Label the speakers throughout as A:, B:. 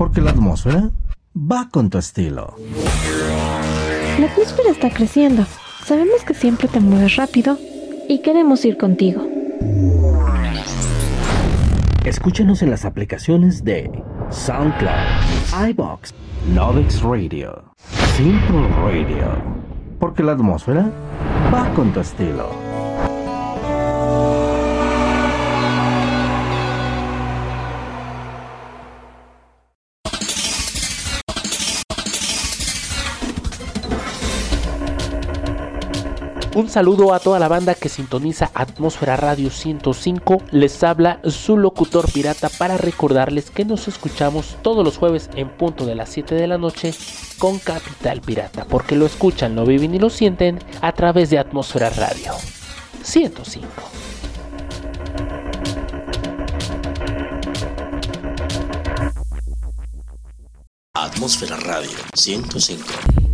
A: porque la atmósfera va con tu estilo.
B: La atmósfera está creciendo. Sabemos que siempre te mueves rápido y queremos ir contigo.
A: Escúchanos en las aplicaciones de SoundCloud, iBox, Novix Radio, Simple Radio, porque la atmósfera va con tu estilo.
C: Un saludo a toda la banda que sintoniza Atmósfera Radio 105. Les habla su locutor pirata para recordarles que nos escuchamos todos los jueves en punto de las 7 de la noche con Capital Pirata, porque lo escuchan, lo viven y lo sienten a través de Atmósfera Radio 105.
D: Atmósfera Radio 105.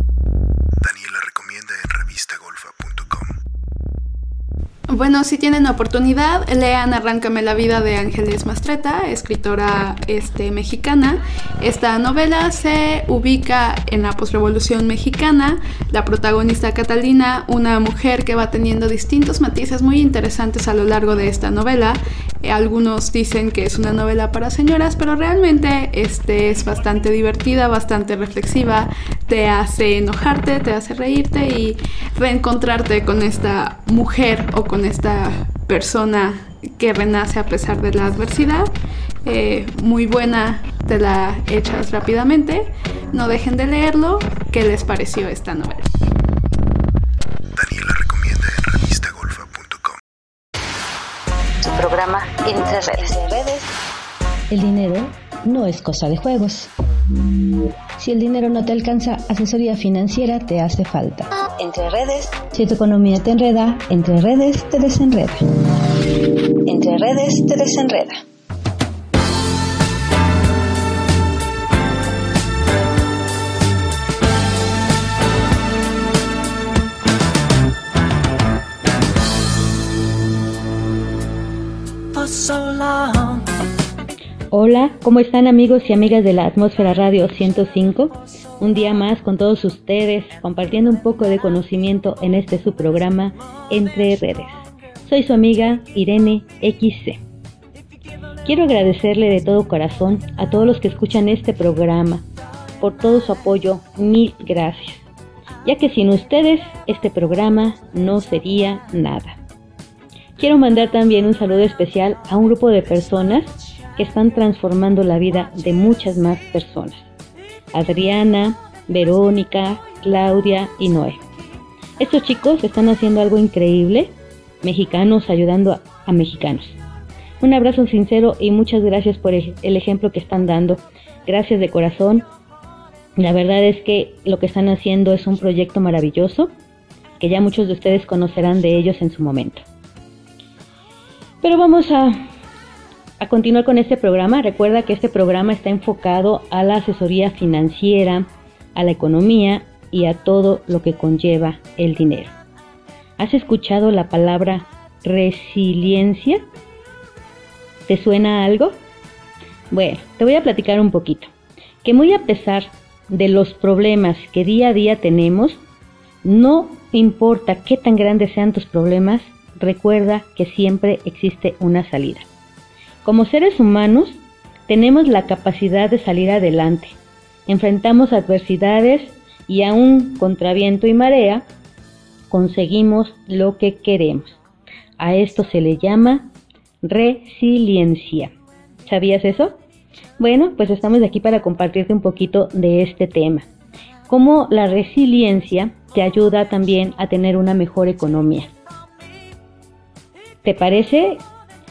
E: Bueno, si tienen oportunidad, lean Arráncame la vida de Ángeles Mastreta, escritora este, mexicana. Esta novela se ubica en la posrevolución mexicana. La protagonista Catalina, una mujer que va teniendo distintos matices muy interesantes a lo largo de esta novela. Eh, algunos dicen que es una novela para señoras, pero realmente este, es bastante divertida, bastante reflexiva. Te hace enojarte, te hace reírte y reencontrarte con esta mujer o con esta persona que renace a pesar de la adversidad. Eh, muy buena, te la echas rápidamente. No dejen de leerlo. ¿Qué les pareció esta novela?
F: Daniela recomienda en revistagolfa.com.
G: Su programa Entre redes.
H: El dinero no es cosa de juegos. Si el dinero no te alcanza, asesoría financiera te hace falta.
G: Entre redes.
H: Si tu economía te enreda, entre redes te desenreda.
G: Entre redes te desenreda.
H: Hola, ¿cómo están amigos y amigas de la Atmósfera Radio 105? Un día más con todos ustedes, compartiendo un poco de conocimiento en este su programa Entre Redes. Soy su amiga Irene XC. Quiero agradecerle de todo corazón a todos los que escuchan este programa por todo su apoyo. Mil gracias. Ya que sin ustedes este programa no sería nada. Quiero mandar también un saludo especial a un grupo de personas que están transformando la vida de muchas más personas. Adriana, Verónica, Claudia y Noé. Estos chicos están haciendo algo increíble, mexicanos ayudando a, mexicanos. Un abrazo sincero y muchas gracias por el, ejemplo que están dando. Gracias de corazón. La verdad es que lo que están haciendo es un proyecto maravilloso que ya muchos de ustedes conocerán de ellos en su momento. Pero vamos a a continuar con este programa, recuerda que este programa está enfocado a la asesoría financiera, a la economía y a todo lo que conlleva el dinero. ¿Has escuchado la palabra resiliencia? ¿Te suena algo? Bueno, te voy a platicar un poquito. Que muy a pesar de los problemas que día a día tenemos, no importa qué tan grandes sean tus problemas, recuerda que siempre existe una salida. Como seres humanos, tenemos la capacidad de salir adelante. Enfrentamos adversidades y aún contra viento y marea, conseguimos lo que queremos. A esto se le llama resiliencia. ¿Sabías eso? Bueno, pues estamos aquí para compartirte un poquito de este tema. Cómo la resiliencia te ayuda también a tener una mejor economía. ¿Te parece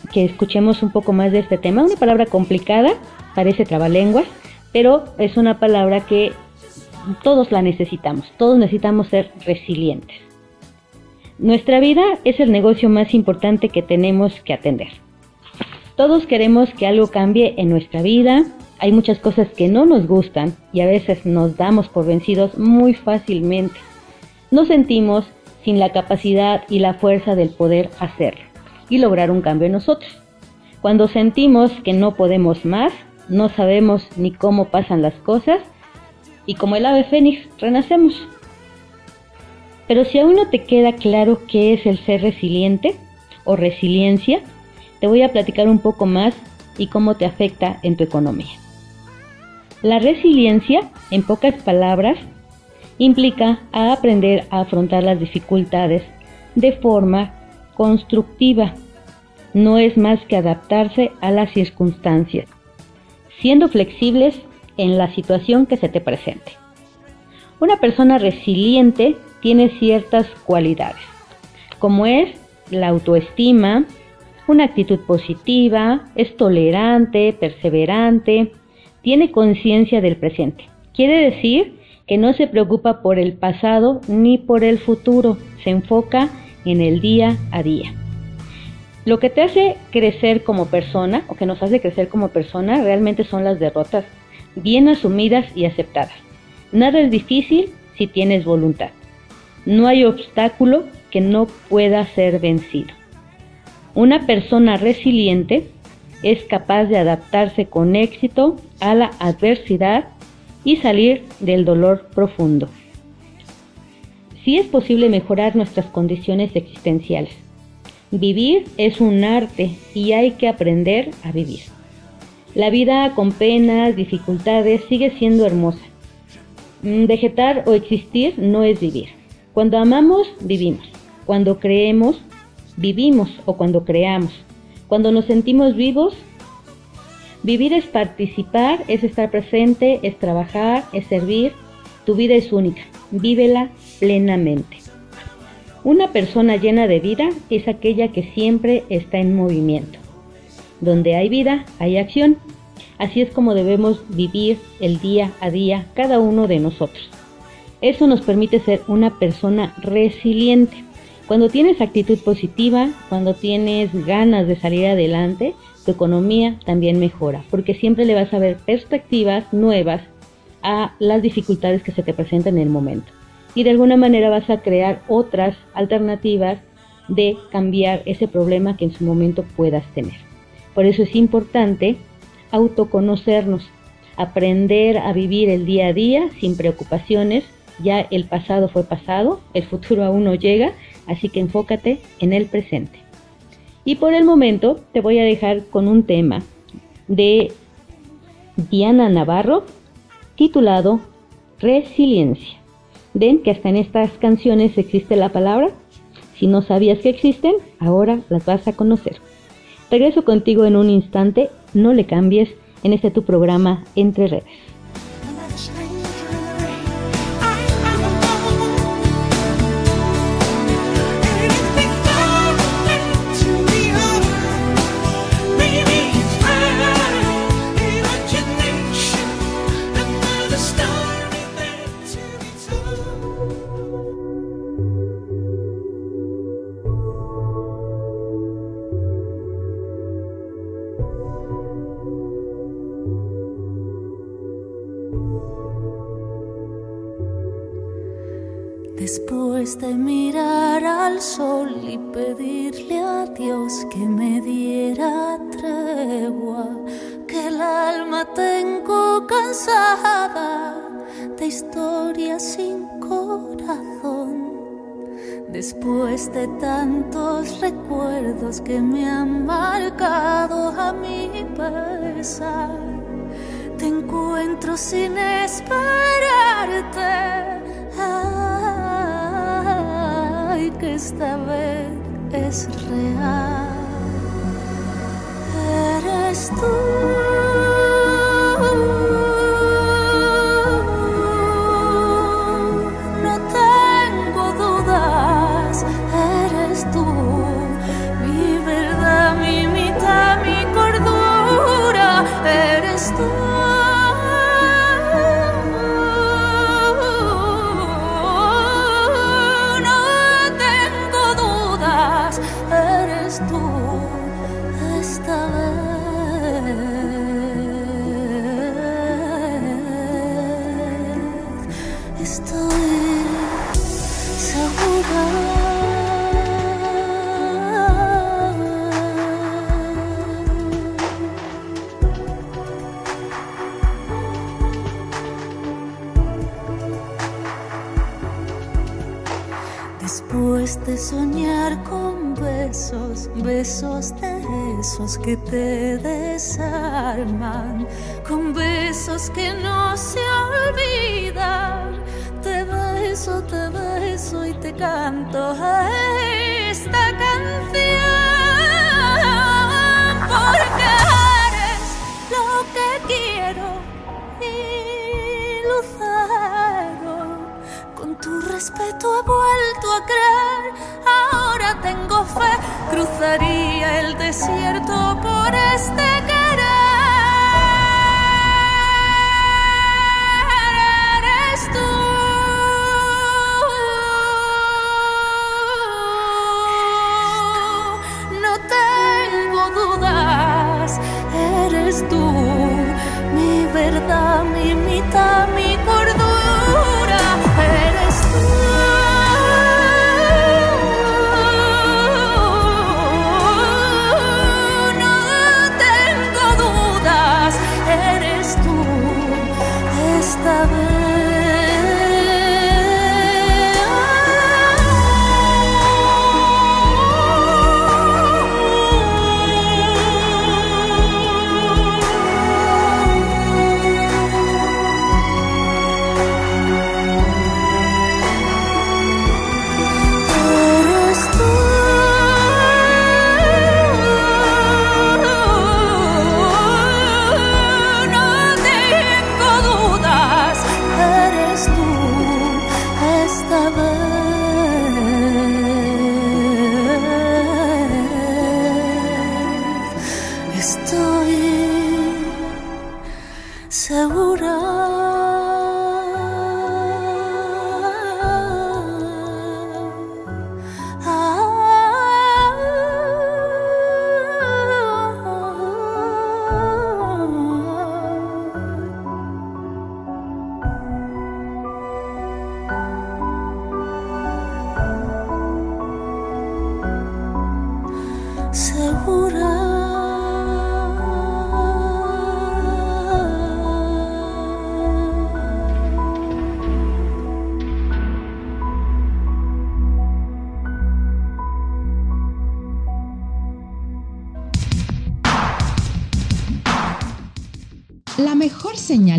H: que escuchemos un poco más de este tema. Una palabra complicada, parece trabalenguas, pero es una palabra que todos la necesitamos, todos necesitamos ser resilientes. Nuestra vida es el negocio más importante que tenemos que atender. Todos queremos que algo cambie en nuestra vida, hay muchas cosas que no nos gustan y a veces nos damos por vencidos muy fácilmente. Nos sentimos sin la capacidad y la fuerza del poder hacerlo y lograr un cambio en nosotros. Cuando sentimos que no podemos más, no sabemos ni cómo pasan las cosas y como el ave fénix renacemos. Pero si aún no te queda claro qué es el ser resiliente o resiliencia, te voy a platicar un poco más y cómo te afecta en tu economía. La resiliencia, en pocas palabras, implica aprender a afrontar las dificultades de forma constructiva. No es más que adaptarse a las circunstancias, siendo flexibles en la situación que se te presente. Una persona resiliente tiene ciertas cualidades, como es la autoestima, una actitud positiva, es tolerante, perseverante, tiene conciencia del presente. Quiere decir que no se preocupa por el pasado ni por el futuro, se enfoca en el día a día. Lo que te hace crecer como persona o que nos hace crecer como persona realmente son las derrotas bien asumidas y aceptadas. Nada es difícil si tienes voluntad. No hay obstáculo que no pueda ser vencido. Una persona resiliente es capaz de adaptarse con éxito a la adversidad y salir del dolor profundo. Sí es posible mejorar nuestras condiciones existenciales. Vivir es un arte y hay que aprender a vivir. La vida con penas, dificultades, sigue siendo hermosa. Mm, vegetar o existir no es vivir. Cuando amamos, vivimos. Cuando creemos, vivimos o cuando creamos. Cuando nos sentimos vivos, vivir es participar, es estar presente, es trabajar, es servir. Tu vida es única. Vívela plenamente. Una persona llena de vida es aquella que siempre está en movimiento. Donde hay vida, hay acción. Así es como debemos vivir el día a día cada uno de nosotros. Eso nos permite ser una persona resiliente. Cuando tienes actitud positiva, cuando tienes ganas de salir adelante, tu economía también mejora, porque siempre le vas a ver perspectivas nuevas a las dificultades que se te presentan en el momento. Y de alguna manera vas a crear otras alternativas de cambiar ese problema que en su momento puedas tener. Por eso es importante autoconocernos, aprender a vivir el día a día sin preocupaciones. Ya el pasado fue pasado, el futuro aún no llega, así que enfócate en el presente. Y por el momento te voy a dejar con un tema de Diana Navarro titulado Resiliencia. Ven que hasta en estas canciones existe la palabra. Si no sabías que existen, ahora las vas a conocer. Regreso contigo en un instante, no le cambies en este tu programa Entre Redes.
I: Dios que me diera tregua, que el alma tengo cansada de historias sin corazón. Después de tantos recuerdos que me han marcado a mi pesar, te encuentro sin esperarte que esta vez es real. Eres tú.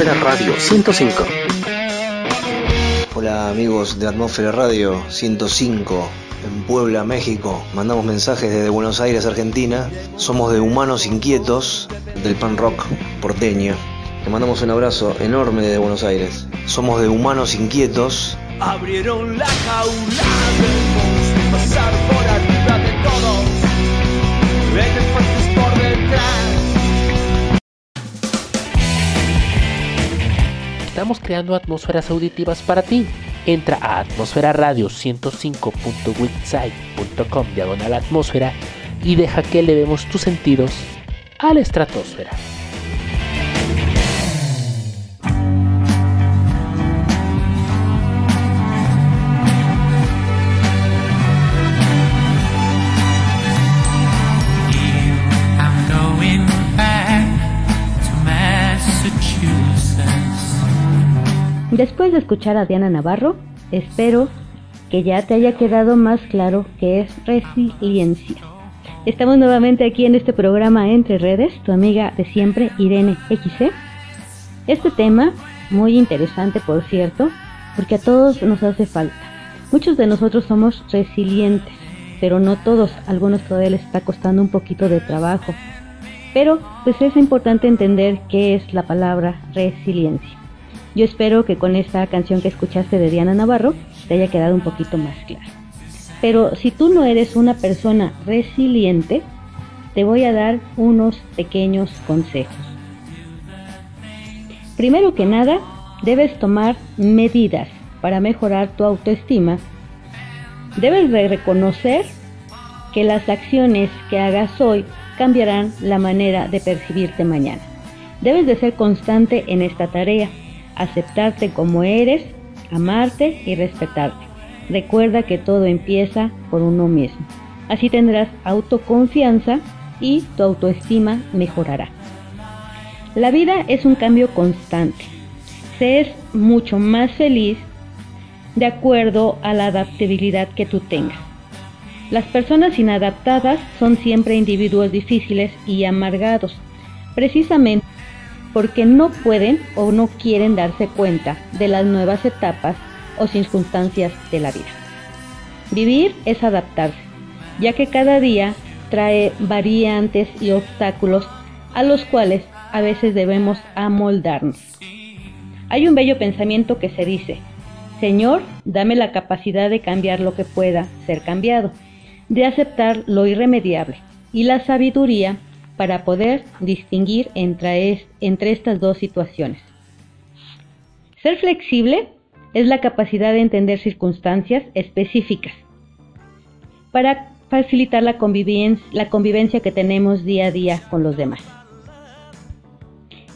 D: Atmósfera Radio 105.
J: Hola amigos de Atmósfera Radio 105 en Puebla, México. Mandamos mensajes desde Buenos Aires, Argentina. Somos de Humanos Inquietos del pan rock porteño. Le mandamos un abrazo enorme desde Buenos Aires. Somos de Humanos Inquietos.
K: Abrieron la jaula del monstruo, pasar por arriba de todos. Por detrás.
C: Estamos creando atmósferas auditivas para ti. Entra a atmosferaradio105.website.com diagonal atmósfera y deja que elevemos tus sentidos a la estratosfera.
H: Después de escuchar a Diana Navarro, espero que ya te haya quedado más claro qué es resiliencia. Estamos nuevamente aquí en este programa Entre Redes, tu amiga de siempre, Irene XC. Este tema, muy interesante por cierto, porque a todos nos hace falta. Muchos de nosotros somos resilientes, pero no todos, algunos todavía les está costando un poquito de trabajo. Pero pues es importante entender qué es la palabra resiliencia. Yo espero que con esta canción que escuchaste de Diana Navarro te haya quedado un poquito más claro. Pero si tú no eres una persona resiliente, te voy a dar unos pequeños consejos. Primero que nada, debes tomar medidas para mejorar tu autoestima Debes de reconocer que las acciones que hagas hoy cambiarán la manera de percibirte mañana. Debes de ser constante en esta tarea, aceptarte como eres, amarte y respetarte. Recuerda que todo empieza por uno mismo. Así tendrás autoconfianza y tu autoestima mejorará. La vida es un cambio constante. Se es mucho más feliz de acuerdo a la adaptabilidad que tú tengas. Las personas inadaptadas son siempre individuos difíciles y amargados, precisamente porque no pueden o no quieren darse cuenta de las nuevas etapas o circunstancias de la vida. Vivir es adaptarse, ya que cada día trae variantes y obstáculos a los cuales a veces debemos amoldarnos. Hay un bello pensamiento que se dice, Señor, dame la capacidad de cambiar lo que pueda ser cambiado de aceptar lo irremediable y la sabiduría para poder distinguir entre, entre estas dos situaciones. Ser flexible es la capacidad de entender circunstancias específicas para facilitar la la convivencia que tenemos día a día con los demás.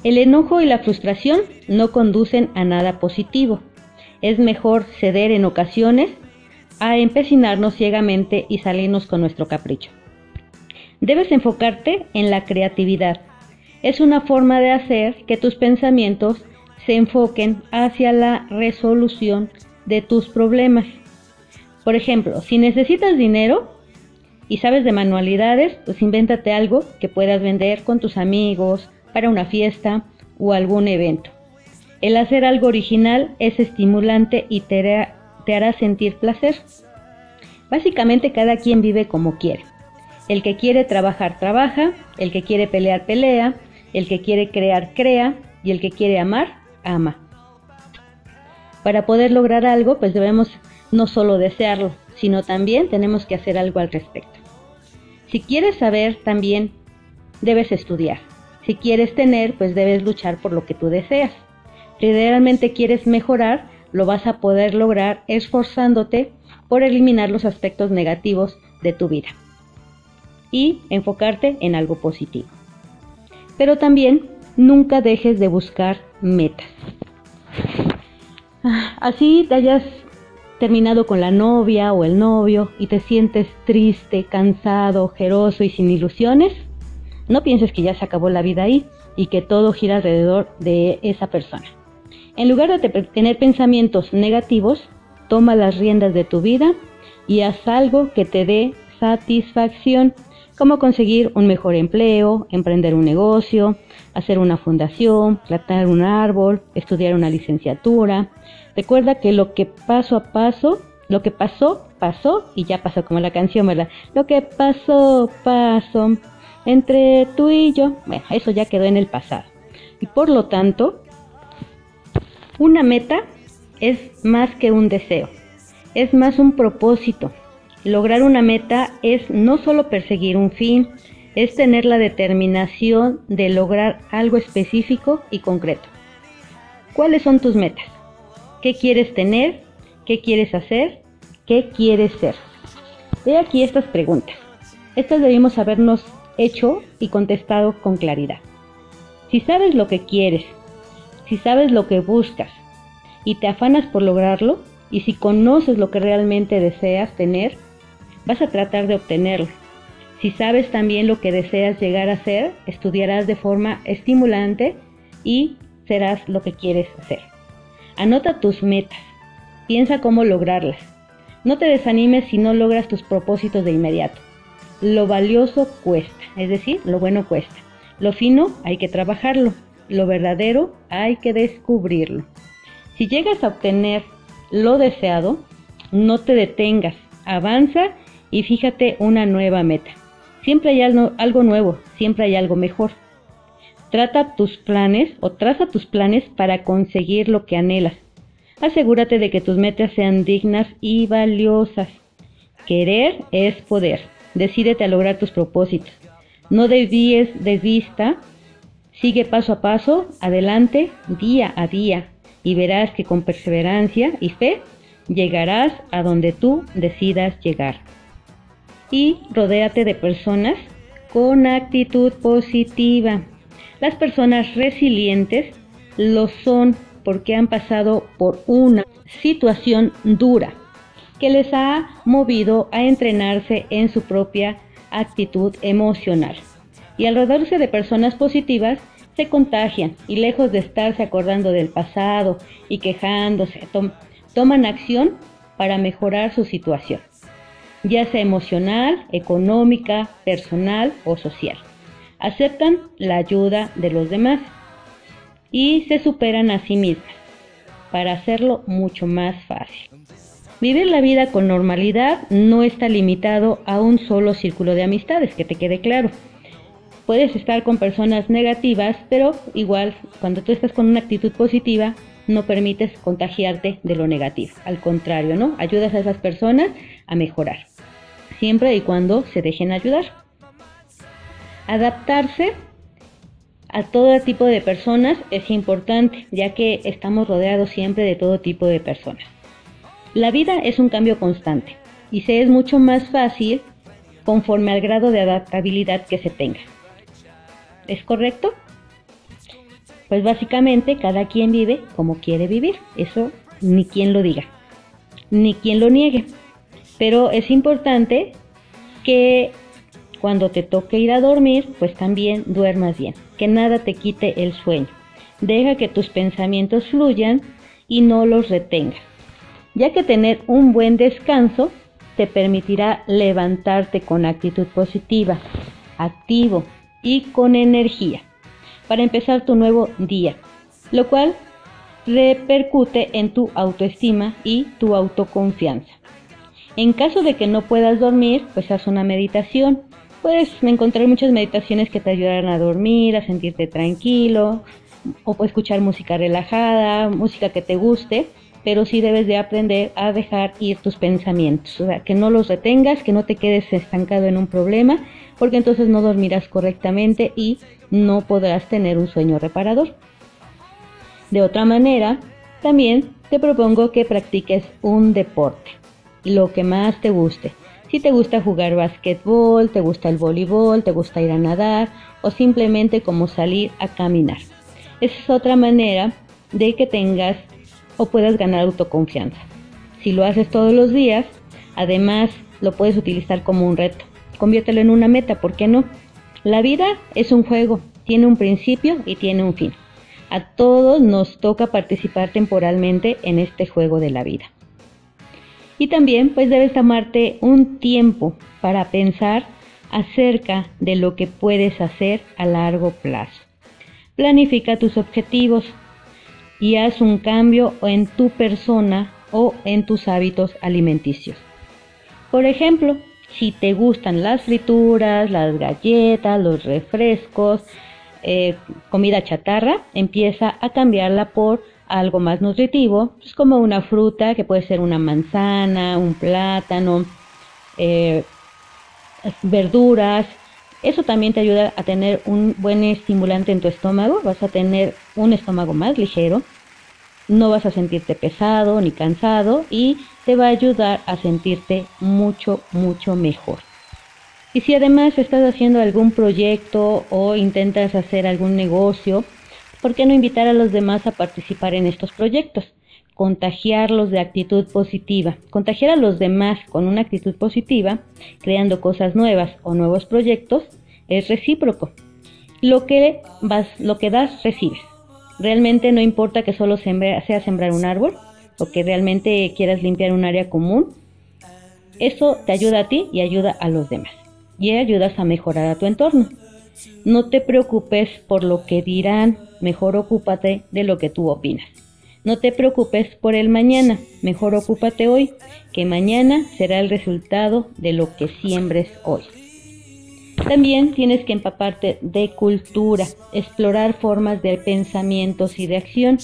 H: El enojo y la frustración no conducen a nada positivo. Es mejor ceder en ocasiones a empecinarnos ciegamente y salirnos con nuestro capricho. Debes enfocarte en la creatividad. Es una forma de hacer que tus pensamientos se enfoquen hacia la resolución de tus problemas. Por ejemplo, si necesitas dinero y sabes de manualidades, pues invéntate algo que puedas vender con tus amigos para una fiesta o algún evento. El hacer algo original es estimulante y te hará te hará sentir placer. Básicamente cada quien vive como quiere. El que quiere trabajar, trabaja, el que quiere pelear, pelea, el que quiere crear, crea y el que quiere amar, ama. Para poder lograr algo, pues debemos no solo desearlo, sino también tenemos que hacer algo al respecto. Si quieres saber, también debes estudiar. Si quieres tener, pues debes luchar por lo que tú deseas. Si realmente quieres mejorar, lo vas a poder lograr esforzándote por eliminar los aspectos negativos de tu vida y enfocarte en algo positivo. Pero también nunca dejes de buscar metas. Ah, así te hayas terminado con la novia o el novio y te sientes triste, cansado, ojeroso y sin ilusiones, no pienses que ya se acabó la vida ahí y que todo gira alrededor de esa persona. En lugar de tener pensamientos negativos, toma las riendas de tu vida y haz algo que te dé satisfacción, como conseguir un mejor empleo, emprender un negocio, hacer una fundación, plantar un árbol, estudiar una licenciatura. Recuerda que lo que paso a paso, lo que pasó, pasó y ya pasó como la canción, ¿verdad? Lo que pasó, pasó entre tú y yo, bueno, eso ya quedó en el pasado. Y por lo tanto, una meta es más que un deseo, es más un propósito. Lograr una meta es no solo perseguir un fin, es tener la determinación de lograr algo específico y concreto. ¿Cuáles son tus metas? ¿Qué quieres tener? ¿Qué quieres hacer? ¿Qué quieres ser? He aquí estas preguntas. Estas debimos habernos hecho y contestado con claridad. Si sabes lo que quieres, si sabes lo que buscas y te afanas por lograrlo, y si conoces lo que realmente deseas tener, vas a tratar de obtenerlo. Si sabes también lo que deseas llegar a ser, estudiarás de forma estimulante y serás lo que quieres hacer. Anota tus metas, piensa cómo lograrlas. No te desanimes si no logras tus propósitos de inmediato. Lo valioso cuesta, es decir, lo bueno cuesta. Lo fino hay que trabajarlo lo verdadero hay que descubrirlo. Si llegas a obtener lo deseado, no te detengas, avanza y fíjate una nueva meta. Siempre hay algo, nuevo, siempre hay algo mejor. Trata tus planes o traza tus planes para conseguir lo que anhelas. Asegúrate de que tus metas sean dignas y valiosas. Querer es poder. Decídete a lograr tus propósitos. No desvíes de vista Sigue paso a paso, adelante, día a día, y verás que con perseverancia y fe Llegarás a donde tú decidas llegar. Y rodéate de personas con actitud positiva. Las personas resilientes lo son porque han pasado por una situación dura que les ha movido a entrenarse en su propia actitud emocional. Y al rodearse de personas positivas, se contagian y lejos de estarse acordando del pasado y quejándose, toman acción para mejorar su situación, ya sea emocional, económica, personal o social. Aceptan la ayuda de los demás y se superan a sí mismas para hacerlo mucho más fácil. Vivir la vida con normalidad no está limitado a un solo círculo de amistades, que te quede claro. Puedes estar con personas negativas, pero igual cuando tú estás con una actitud positiva, no permites contagiarte de lo negativo. Al contrario, ¿no? Ayudas a esas personas a mejorar. Siempre y cuando se dejen ayudar. Adaptarse a todo tipo de personas es importante, ya que estamos rodeados siempre de todo tipo de personas. La vida es un cambio constante y se es mucho más fácil conforme al grado de adaptabilidad que se tenga. ¿Es correcto? Pues básicamente cada quien vive como quiere vivir, eso ni quien lo diga, ni quien lo niegue. Pero es importante que cuando te toque ir a dormir, pues también duermas bien, que nada te quite el sueño. Deja que tus pensamientos fluyan y no los retengas ya que tener un buen descanso te permitirá levantarte con actitud positiva, activo y con energía para empezar tu nuevo día, lo cual repercute en tu autoestima y tu autoconfianza. En caso de que no puedas dormir, pues haz una meditación. Puedes encontrar muchas meditaciones que te ayudarán a dormir, a sentirte tranquilo, o escuchar música relajada, música que te guste, pero sí debes de aprender a dejar ir tus pensamientos, o sea, que no los retengas, que no te quedes estancado en un problema, porque entonces no dormirás correctamente y no podrás tener un sueño reparador. De otra manera, también te propongo que practiques un deporte, lo que más te guste. Si te gusta jugar basquetbol, te gusta el voleibol, te gusta ir a nadar o simplemente como salir a caminar. Esa es otra manera de que tengas o puedas ganar autoconfianza. Si lo haces todos los días, además lo puedes utilizar como un reto. Conviértelo en una meta, ¿por qué no? La vida es un juego, tiene un principio y tiene un fin. A todos nos toca participar temporalmente en este juego de la vida. Y también pues debes tomarte un tiempo para pensar acerca de lo que puedes hacer a largo plazo. Planifica tus objetivos, y haz un cambio en tu persona o en tus hábitos alimenticios. Por ejemplo, si te gustan las frituras, las galletas, los refrescos, eh, comida chatarra, empieza a cambiarla por algo más nutritivo, pues como una fruta que puede ser una manzana, un plátano, eh, verduras. Eso también te ayuda a tener un buen estimulante en tu estómago, vas a tener un estómago más ligero, no vas a sentirte pesado ni cansado y te va a ayudar a sentirte mucho, mucho mejor. Y si además estás haciendo algún proyecto o intentas hacer algún negocio, ¿por qué no invitar a los demás a participar en estos proyectos? Contagiarlos de actitud positiva. Contagiar a los demás con una actitud positiva, creando cosas nuevas o nuevos proyectos, es recíproco. Lo que, vas, lo que das, recibes. Realmente no importa que solo sea sembrar un árbol o que realmente quieras limpiar un área común. Eso te ayuda a ti y ayuda a los demás. Y ayudas a mejorar a tu entorno. No te preocupes por lo que dirán, mejor ocúpate de lo que tú opinas. No te preocupes por el mañana, mejor ocúpate hoy, que mañana será el resultado de lo que siembres hoy. También tienes que empaparte de cultura, explorar formas de pensamientos y de acción.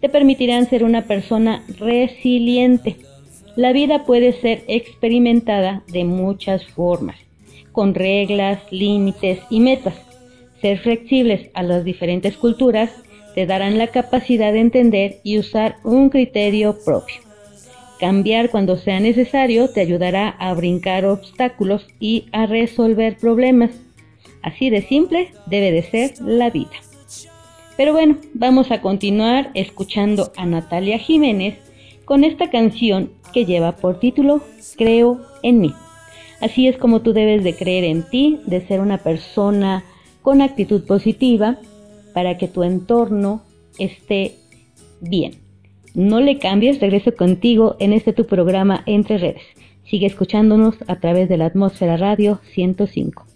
H: Te permitirán ser una persona resiliente. La vida puede ser experimentada de muchas formas, con reglas, límites y metas. Ser flexibles a las diferentes culturas te darán la capacidad de entender y usar un criterio propio. Cambiar cuando sea necesario te ayudará a brincar obstáculos y a resolver problemas. Así de simple debe de ser la vida. Pero bueno, vamos a continuar escuchando a Natalia Jiménez con esta canción que lleva por título Creo en mí. Así es como tú debes de creer en ti, de ser una persona con actitud positiva para que tu entorno esté bien. No le cambies, regreso contigo en este tu programa Entre Redes. Sigue escuchándonos a través de la atmósfera radio 105.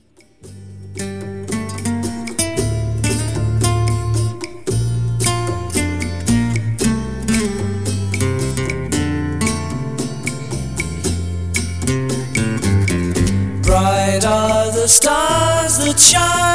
L: Bright are the stars that shine,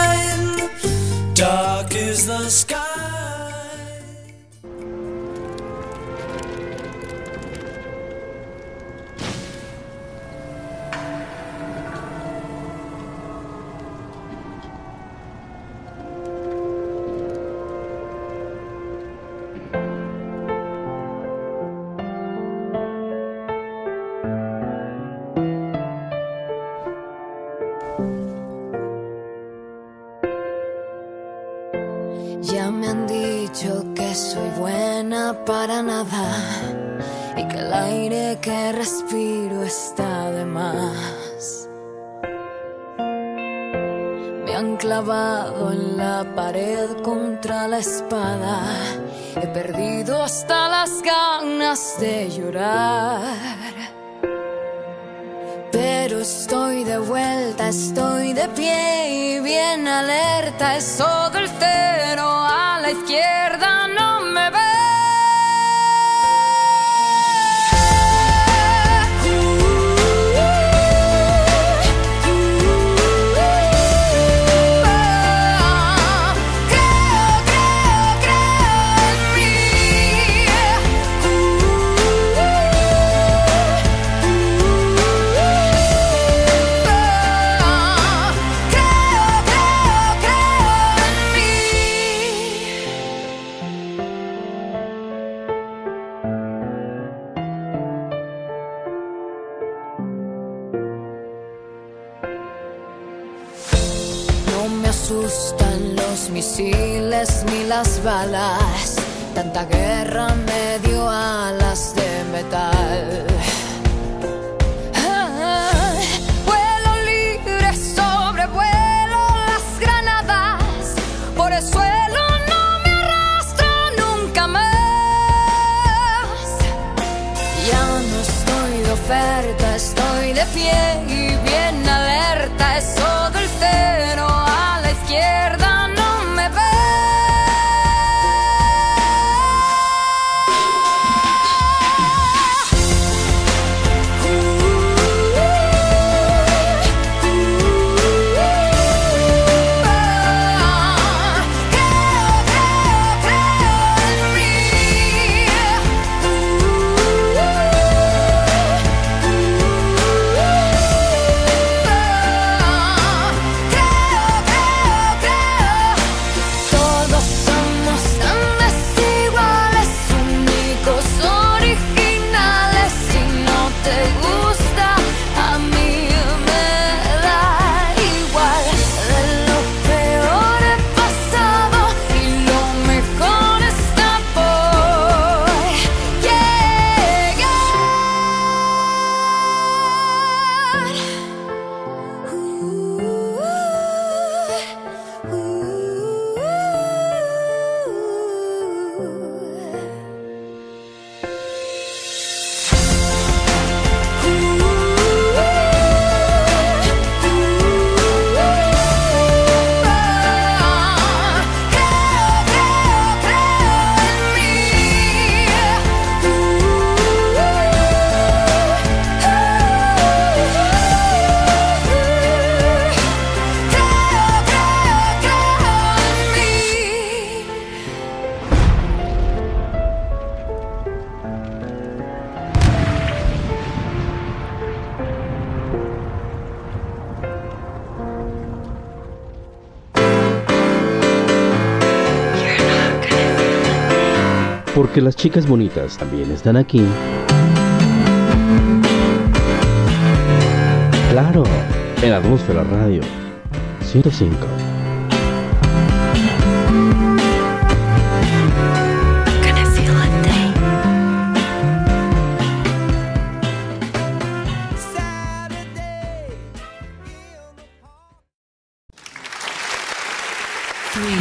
A: chicas bonitas también están aquí. Claro, en Atmósfera Radio 105.
M: Three,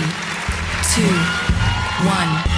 M: two, one.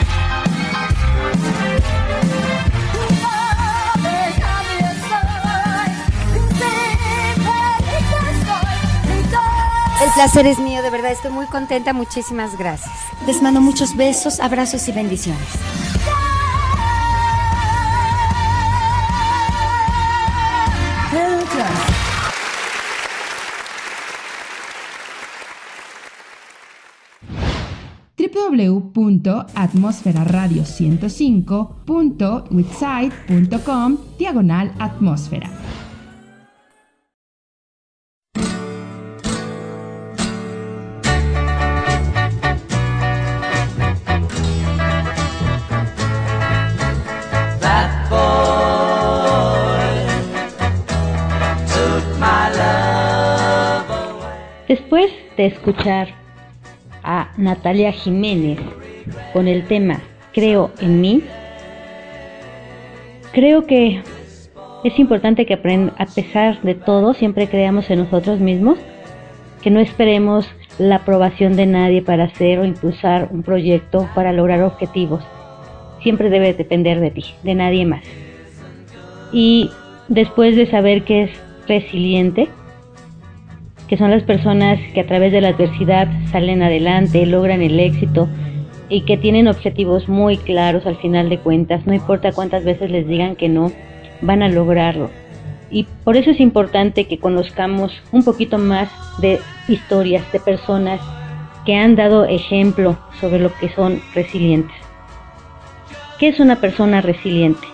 N: Placer es mío, de verdad, estoy muy contenta, muchísimas gracias. Les mando muchos besos, abrazos y bendiciones.
O: www.atmosferaradio105.witsite.com diagonal atmósfera.
H: De escuchar a Natalia Jiménez con el tema Creo en mí, creo que es importante que a pesar de todo siempre creamos en nosotros mismos, que no esperemos la aprobación de nadie para hacer o impulsar un proyecto para lograr objetivos. Siempre debe depender de ti, de nadie más. Y después de saber que es resiliente, que son las personas que a través de la adversidad salen adelante, logran el éxito y que tienen objetivos muy claros al final de cuentas, no importa cuántas veces les digan que no, van a lograrlo. Y por eso es importante que conozcamos un poquito más de historias de personas que han dado ejemplo sobre lo que son resilientes. ¿Qué es una persona resiliente?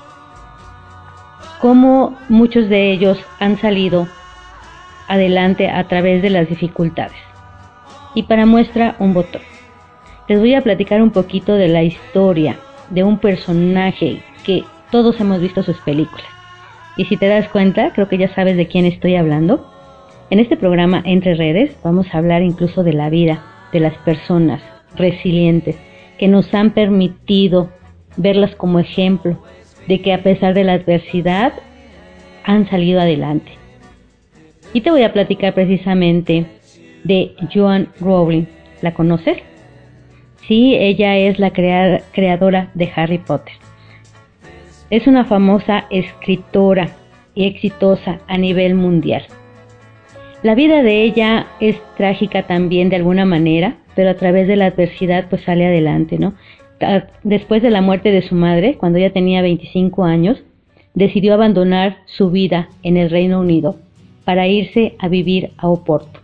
H: Cómo muchos de ellos han salido adelante a través de las dificultades. Y para muestra un botón. Les voy a platicar un poquito de la historia de un personaje que todos hemos visto sus películas. Y si te das cuenta, creo que ya sabes de quién estoy hablando. En este programa Entre Redes vamos a hablar incluso de la vida de las personas resilientes que nos han permitido verlas como ejemplo de que a pesar de la adversidad han salido adelante. Y te voy a platicar precisamente de Joan Rowling. ¿La conoces? Sí, ella es la crea- creadora de Harry Potter. Es una famosa escritora y exitosa a nivel mundial. La vida de ella es trágica también de alguna manera, pero a través de la adversidad pues sale adelante, ¿no? Después de la muerte de su madre, cuando ella tenía 25 años, decidió abandonar su vida en el Reino Unido para irse a vivir a Oporto.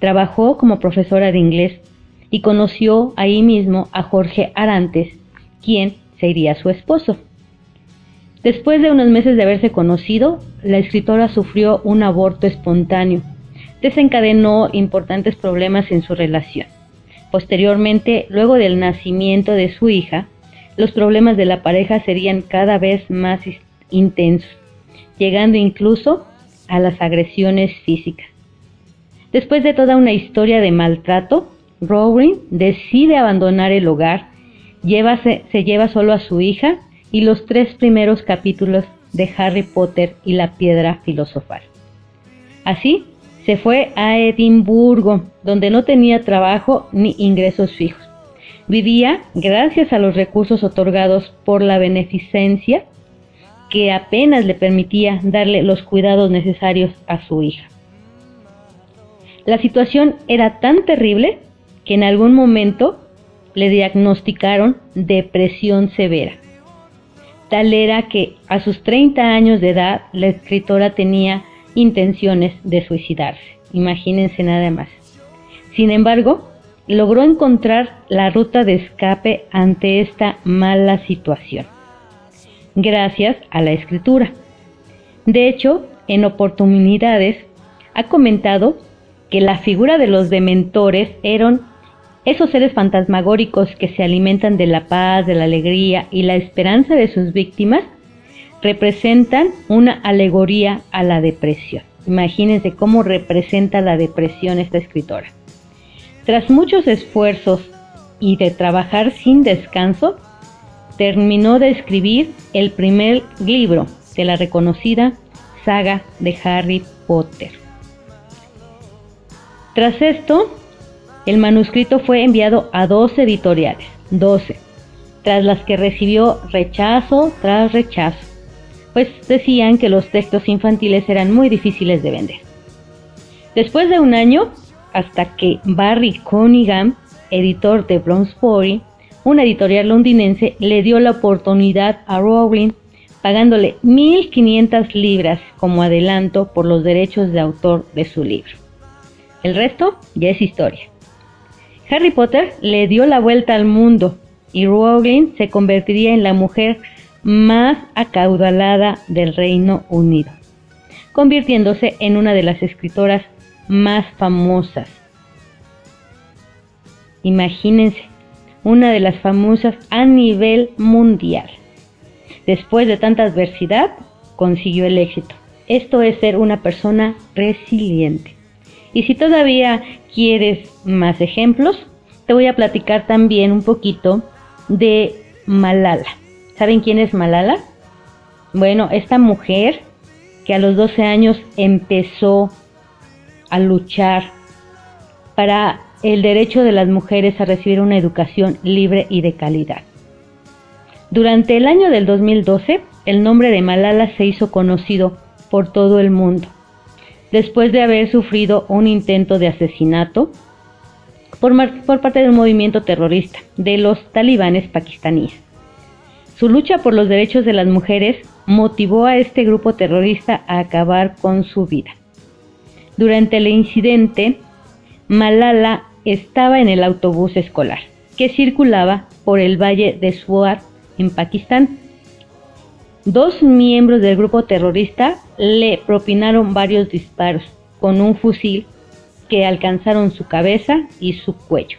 H: Trabajó como profesora de inglés y conoció ahí mismo a Jorge Arantes, quien sería su esposo. Después de unos meses de haberse conocido, la escritora sufrió un aborto espontáneo. Desencadenó importantes problemas en su relación. Posteriormente, luego del nacimiento de su hija, los problemas de la pareja serían cada vez más intensos, llegando incluso a las agresiones físicas. Después de toda una historia de maltrato, Rowling decide abandonar el hogar, se lleva solo a su hija y los tres primeros capítulos de Harry Potter y la piedra filosofal. Así, se fue a Edimburgo, donde no tenía trabajo ni ingresos fijos. Vivía gracias a los recursos otorgados por la beneficencia que apenas le permitía darle los cuidados necesarios a su hija. La situación era tan terrible que en algún momento le diagnosticaron depresión severa. Tal era que a sus 30 años de edad la escritora tenía intenciones de suicidarse. imagínense nada más. Sin embargo, logró encontrar la ruta de escape ante esta mala situación, gracias a la escritura. De hecho, en oportunidades ha comentado que la figura de los dementores eran esos seres fantasmagóricos que se alimentan de la paz, de la alegría y la esperanza de sus víctimas, representan una alegoría a la depresión. Imagínense cómo representa la depresión esta escritora. Tras muchos esfuerzos y de trabajar sin descanso, terminó de escribir el primer libro de la reconocida saga de Harry Potter. Tras esto, el manuscrito fue enviado a dos editoriales, 12, tras las que recibió rechazo tras rechazo, pues decían que los textos infantiles eran muy difíciles de vender. Después de un año, hasta que Barry Cunningham, editor de Bloomsbury, una editorial londinense, le dio la oportunidad a Rowling pagándole 1.500 libras como adelanto por los derechos de autor de su libro. El resto ya es historia. Harry Potter le dio la vuelta al mundo y Rowling se convertiría en la mujer más acaudalada del Reino Unido, convirtiéndose en una de las escritoras más famosas. Imagínense, una de las famosas a nivel mundial. Después de tanta adversidad, consiguió el éxito. Esto es ser una persona resiliente. Y si todavía quieres más ejemplos, te voy a platicar también un poquito de Malala. ¿Saben quién es Malala? Bueno, esta mujer que a los 12 años empezó a luchar para el derecho de las mujeres a recibir una educación libre y de calidad. Durante el año del 2012, el nombre de Malala se hizo conocido por todo el mundo, después de haber sufrido un intento de asesinato por, por parte de un movimiento terrorista de los talibanes pakistaníes. Su lucha por los derechos de las mujeres motivó a este grupo terrorista a acabar con su vida. Durante el incidente, Malala estaba en el autobús escolar que circulaba por el valle de Swat en Pakistán. Dos miembros del grupo terrorista le propinaron varios disparos con un fusil que alcanzaron su cabeza y su cuello.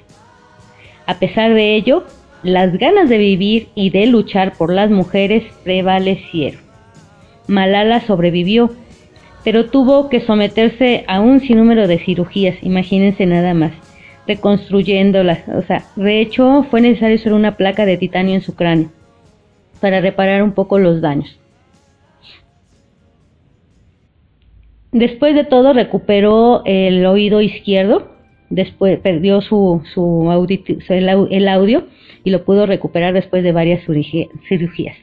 H: A pesar de ello, las ganas de vivir y de luchar por las mujeres prevalecieron. Malala sobrevivió pero tuvo que someterse a un sinnúmero de cirugías, imagínense nada más, reconstruyéndolas. O sea, de hecho fue necesario hacer una placa de titanio en su cráneo para reparar un poco los daños. Después de todo recuperó el oído izquierdo, después perdió su, su el audio y lo pudo recuperar después de varias cirugías.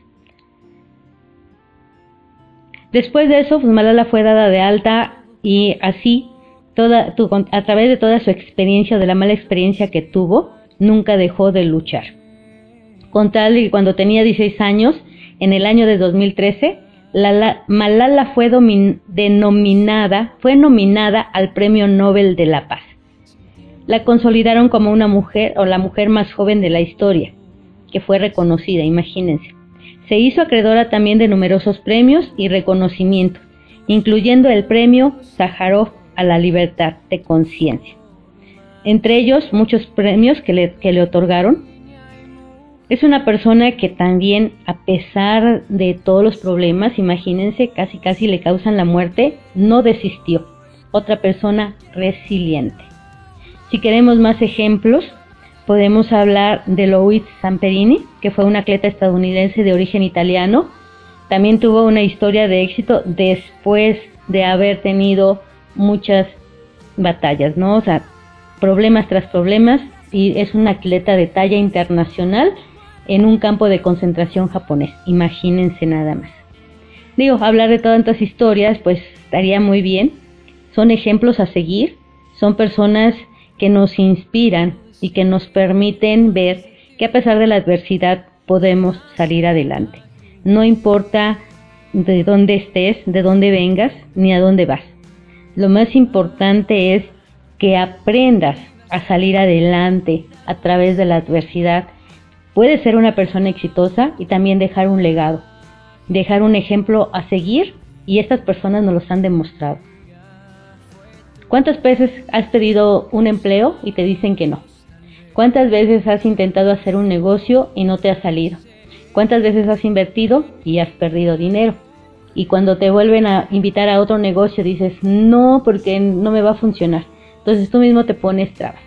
H: Después de eso, pues Malala fue dada de alta y así, toda, a través de toda su experiencia, de la mala experiencia que tuvo, nunca dejó de luchar. Con tal que cuando tenía 16 años, en el año de 2013, Malala fue denominada, fue nominada al Premio Nobel de la Paz. La consolidaron como una mujer o la mujer más joven de la historia, que fue reconocida, imagínense. Se hizo acreedora también de numerosos premios y reconocimientos, incluyendo el premio Sájarov a la libertad de conciencia. Entre ellos, muchos premios que le, que le otorgaron. Es una persona que también, a pesar de todos los problemas, imagínense, casi casi le causan la muerte, no desistió. Otra persona resiliente. Si queremos más ejemplos, podemos hablar de Louis Samperini, que fue un atleta estadounidense de origen italiano. También tuvo una historia de éxito después de haber tenido muchas batallas, ¿no? O sea, problemas tras problemas y es un atleta de talla internacional en un campo de concentración japonés. Imagínense nada más. Digo, hablar de tantas historias, pues estaría muy bien. Son ejemplos a seguir, son personas que nos inspiran y que nos permiten ver que a pesar de la adversidad podemos salir adelante. No importa de dónde estés, de dónde vengas, ni a dónde vas. Lo más importante es que aprendas a salir adelante a través de la adversidad. Puedes ser una persona exitosa y también dejar un legado, dejar un ejemplo a seguir y estas personas nos los han demostrado. ¿Cuántas veces has pedido un empleo y te dicen que no? ¿Cuántas veces has intentado hacer un negocio y no te ha salido? ¿Cuántas veces has invertido y has perdido dinero? Y cuando te vuelven a invitar a otro negocio dices, no, porque no me va a funcionar. Entonces tú mismo te pones trabas.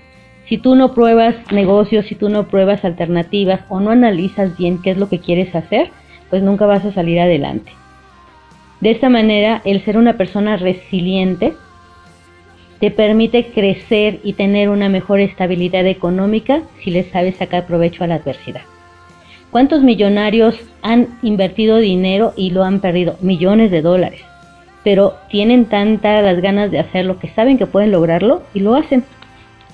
H: Si tú no pruebas negocios, si tú no pruebas alternativas o no analizas bien qué es lo que quieres hacer, pues nunca vas a salir adelante. De esta manera, el ser una persona resiliente te permite crecer y tener una mejor estabilidad económica si le sabes sacar provecho a la adversidad. ¿Cuántos millonarios han invertido dinero y lo han perdido? Millones de dólares. Pero tienen tantas las ganas de hacerlo que saben que pueden lograrlo y lo hacen.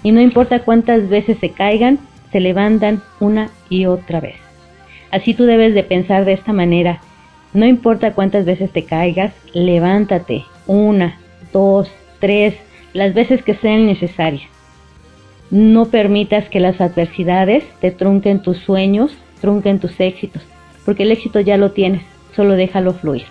H: Y no importa cuántas veces se caigan, se levantan una y otra vez. Así tú debes de pensar de esta manera. No importa cuántas veces te caigas, levántate. Una, dos, tres, las veces que sean necesarias. No permitas que las adversidades te trunquen tus sueños, trunquen tus éxitos, porque el éxito ya lo tienes, solo déjalo fluir.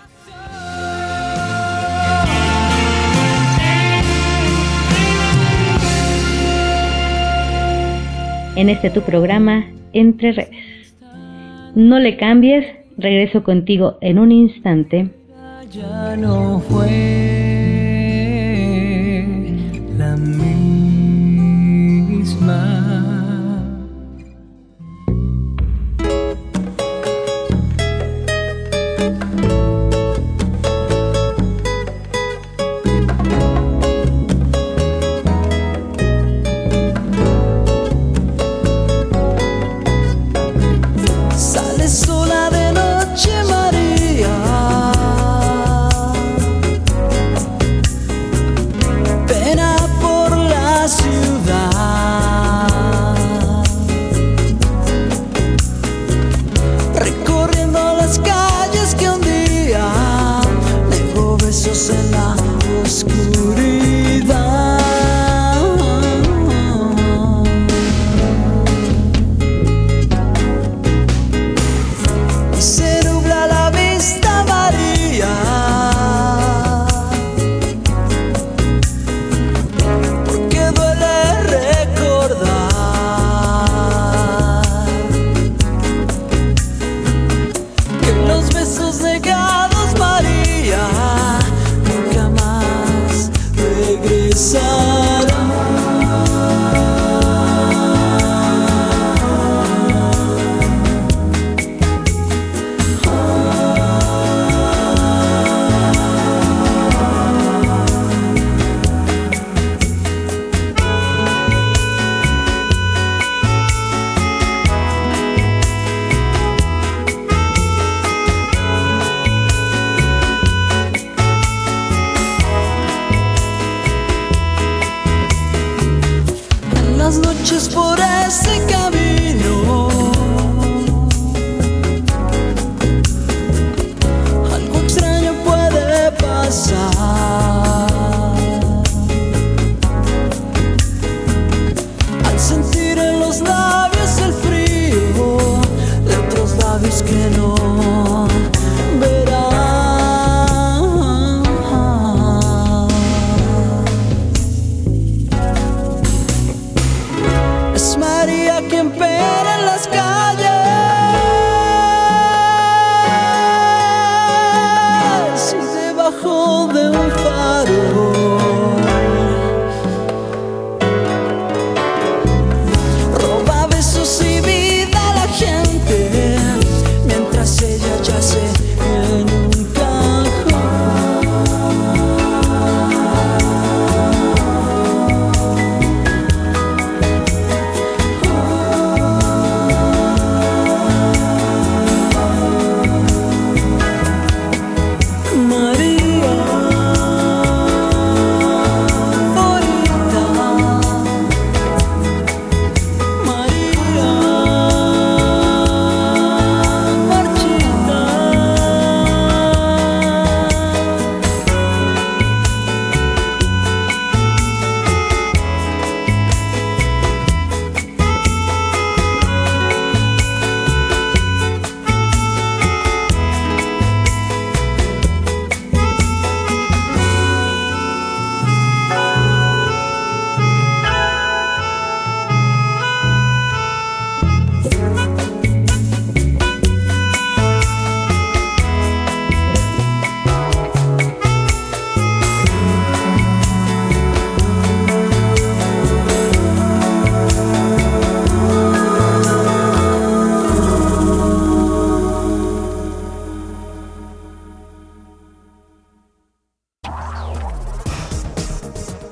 H: En este tu programa, Entre Redes. No le cambies, regreso contigo en un instante.
G: Ya no fue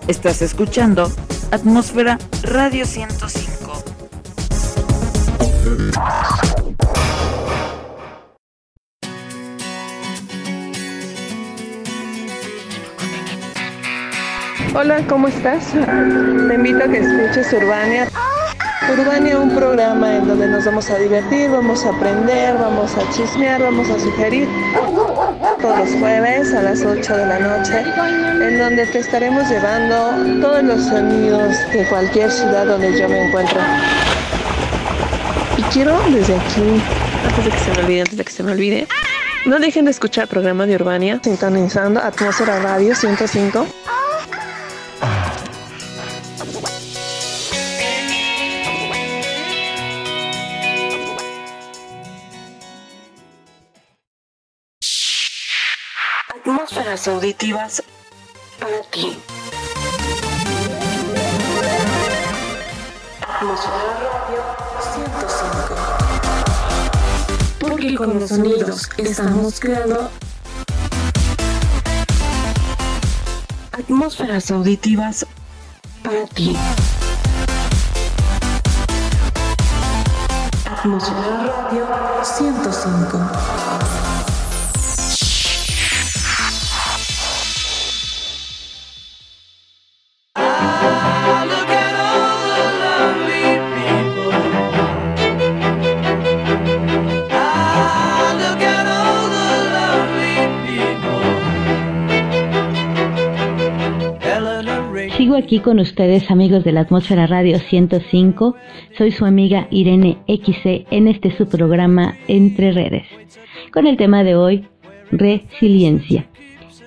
P: Estás escuchando Atmósfera Radio 105.
Q: Hola, ¿cómo estás? Te invito a que escuches Urbania. Urbania, un programa en donde nos vamos a divertir, vamos a aprender, vamos a chismear, vamos a sugerir. Todos los jueves a las 8 de la noche, en donde te estaremos llevando todos los sonidos de cualquier ciudad donde yo me encuentro. Y quiero desde aquí, antes de que se me olvide, antes de que se me olvide, no dejen de escuchar el programa de Urbania, sintonizando Atmósfera Radio 105.
P: Auditivas para ti. Atmósfera Radio 105. Porque con los sonidos estamos creando atmósferas auditivas para ti. Atmósfera Radio 105.
H: Aquí con ustedes, amigos de la Atmósfera Radio 105. Soy su amiga Irene XC en este su programa Entre Redes. Con el tema de hoy, resiliencia.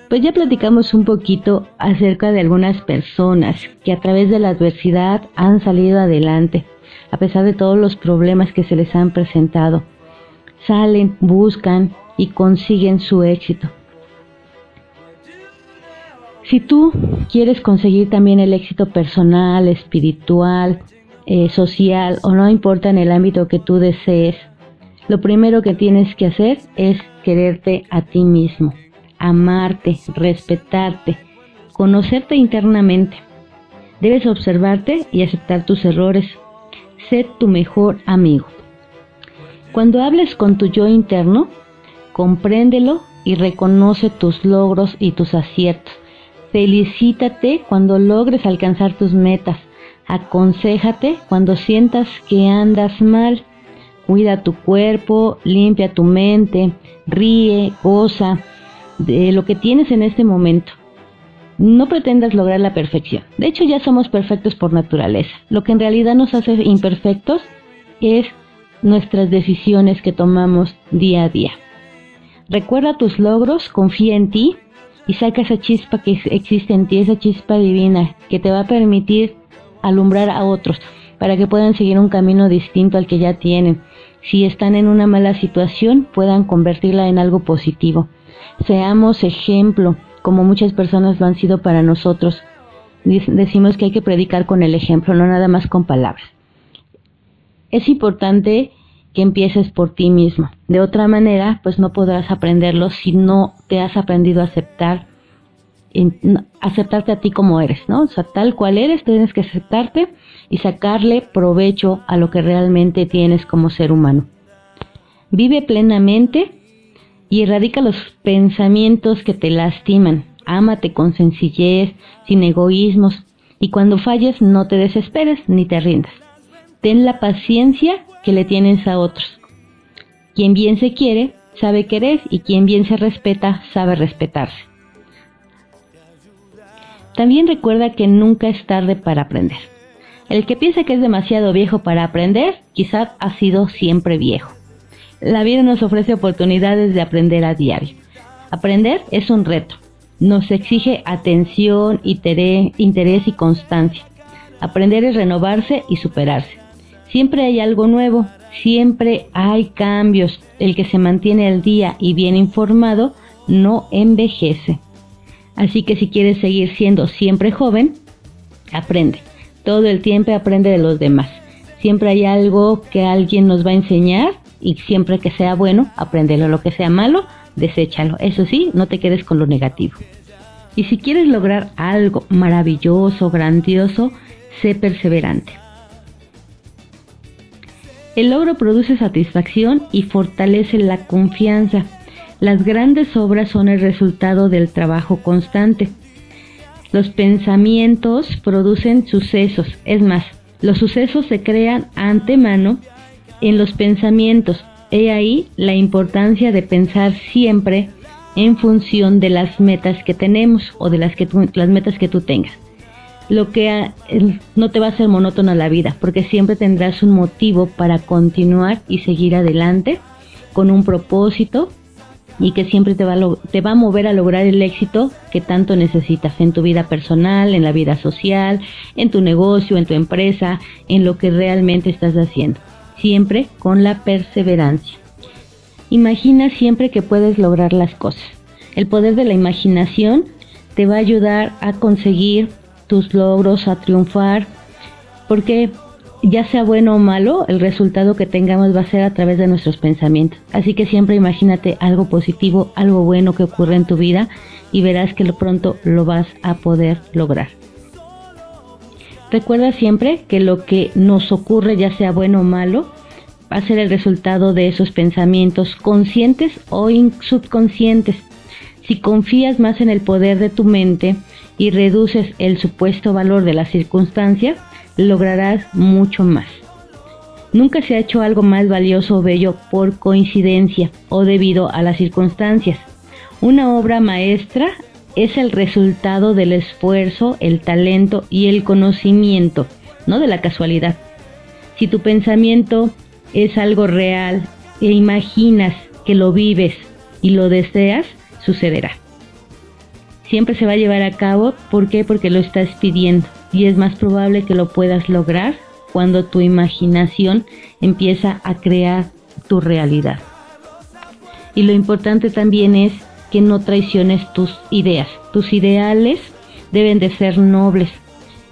H: Pues ya platicamos un poquito acerca de algunas personas que a través de la adversidad han salido adelante, a pesar de todos los problemas que se les han presentado. Salen, buscan y consiguen su éxito. Si tú quieres conseguir también el éxito personal, espiritual, eh, social o no importa en el ámbito que tú desees, lo primero que tienes que hacer es quererte a ti mismo, amarte, respetarte, conocerte internamente. Debes observarte y aceptar tus errores. Sé tu mejor amigo. Cuando hables con tu yo interno, compréndelo y reconoce tus logros y tus aciertos. Felicítate cuando logres alcanzar tus metas. Aconsejate cuando sientas que andas mal. Cuida tu cuerpo, limpia tu mente, ríe, goza de lo que tienes en este momento. No pretendas lograr la perfección. De hecho, ya somos perfectos por naturaleza. Lo que en realidad nos hace imperfectos es nuestras decisiones que tomamos día a día. Recuerda tus logros, confía en ti y saca esa chispa que existe en ti, esa chispa divina que te va a permitir alumbrar a otros para que puedan seguir un camino distinto al que ya tienen. Si están en una mala situación, puedan convertirla en algo positivo. Seamos ejemplo, como muchas personas lo han sido para nosotros. Decimos que hay que predicar con el ejemplo, no nada más con palabras. Es importante que empieces por ti mismo. De otra manera, pues no podrás aprenderlo si no te has aprendido a aceptar, aceptarte a ti como eres, ¿no? O sea, tal cual eres, tienes que aceptarte y sacarle provecho a lo que realmente tienes como ser humano. Vive plenamente y erradica los pensamientos que te lastiman. Ámate con sencillez, sin egoísmos, y cuando falles no te desesperes ni te rindas. Ten la paciencia que le tienes a otros. Quien bien se quiere, sabe querer y quien bien se respeta, sabe respetarse. También recuerda que nunca es tarde para aprender. El que piensa que es demasiado viejo para aprender, quizás ha sido siempre viejo. La vida nos ofrece oportunidades de aprender a diario. Aprender es un reto. Nos exige atención, interés y constancia. Aprender es renovarse y superarse. Siempre hay algo nuevo, siempre hay cambios. El que se mantiene al día y bien informado no envejece. Así que si quieres seguir siendo siempre joven, aprende. Todo el tiempo aprende de los demás. Siempre hay algo que alguien nos va a enseñar y siempre que sea bueno, apréndelo. Lo que sea malo, deséchalo. Eso sí, no te quedes con lo negativo. Y si quieres lograr algo maravilloso, grandioso, sé perseverante. El logro produce satisfacción y fortalece la confianza. Las grandes obras son el resultado del trabajo constante. Los pensamientos producen sucesos. Es más, los sucesos se crean antemano en los pensamientos. He ahí la importancia de pensar siempre en función de las metas que tenemos o de las, que las metas que tú tengas. Lo que no te va a ser monótona la vida, porque siempre tendrás un motivo para continuar y seguir adelante con un propósito y que siempre te va, te va a mover a lograr el éxito que tanto necesitas en tu vida personal, en la vida social, en tu negocio, en tu empresa, en lo que realmente estás haciendo. Siempre con la perseverancia. Imagina siempre que puedes lograr las cosas. El poder de la imaginación te va a ayudar a conseguir tus logros, a triunfar, porque ya sea bueno o malo, el resultado que tengamos va a ser a través de nuestros pensamientos. Así que siempre imagínate algo positivo, algo bueno que ocurre en tu vida y verás que pronto lo vas a poder lograr. Recuerda siempre que lo que nos ocurre, ya sea bueno o malo, va a ser el resultado de esos pensamientos conscientes o subconscientes. Si confías más en el poder de tu mente y reduces el supuesto valor de las circunstancias, lograrás mucho más. Nunca se ha hecho algo más valioso o bello por coincidencia o debido a las circunstancias. Una obra maestra es el resultado del esfuerzo, el talento y el conocimiento, no de la casualidad. Si tu pensamiento es algo real e imaginas que lo vives y lo deseas, sucederá. Siempre se va a llevar a cabo, ¿por qué? Porque lo estás pidiendo y es más probable que lo puedas lograr cuando tu imaginación empieza a crear tu realidad. Y lo importante también es que no traiciones tus ideas. Tus ideales deben de ser nobles.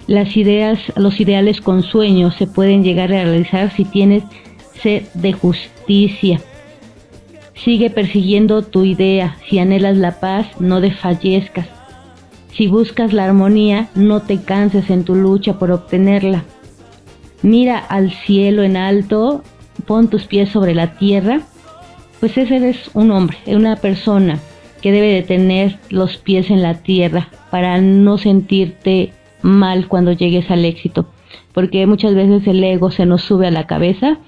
H: Las ideas, los ideales con sueños se pueden llegar a realizar si tienes sed de justicia. Sigue persiguiendo tu idea. Si anhelas la paz, no desfallezcas. Si buscas la armonía, no te canses en tu lucha por obtenerla. Mira al cielo en alto, pon tus pies sobre la tierra, pues ese eres un hombre, una persona que debe de tener los pies en la tierra para no sentirte mal cuando llegues al éxito, porque muchas veces el ego se nos sube a la cabeza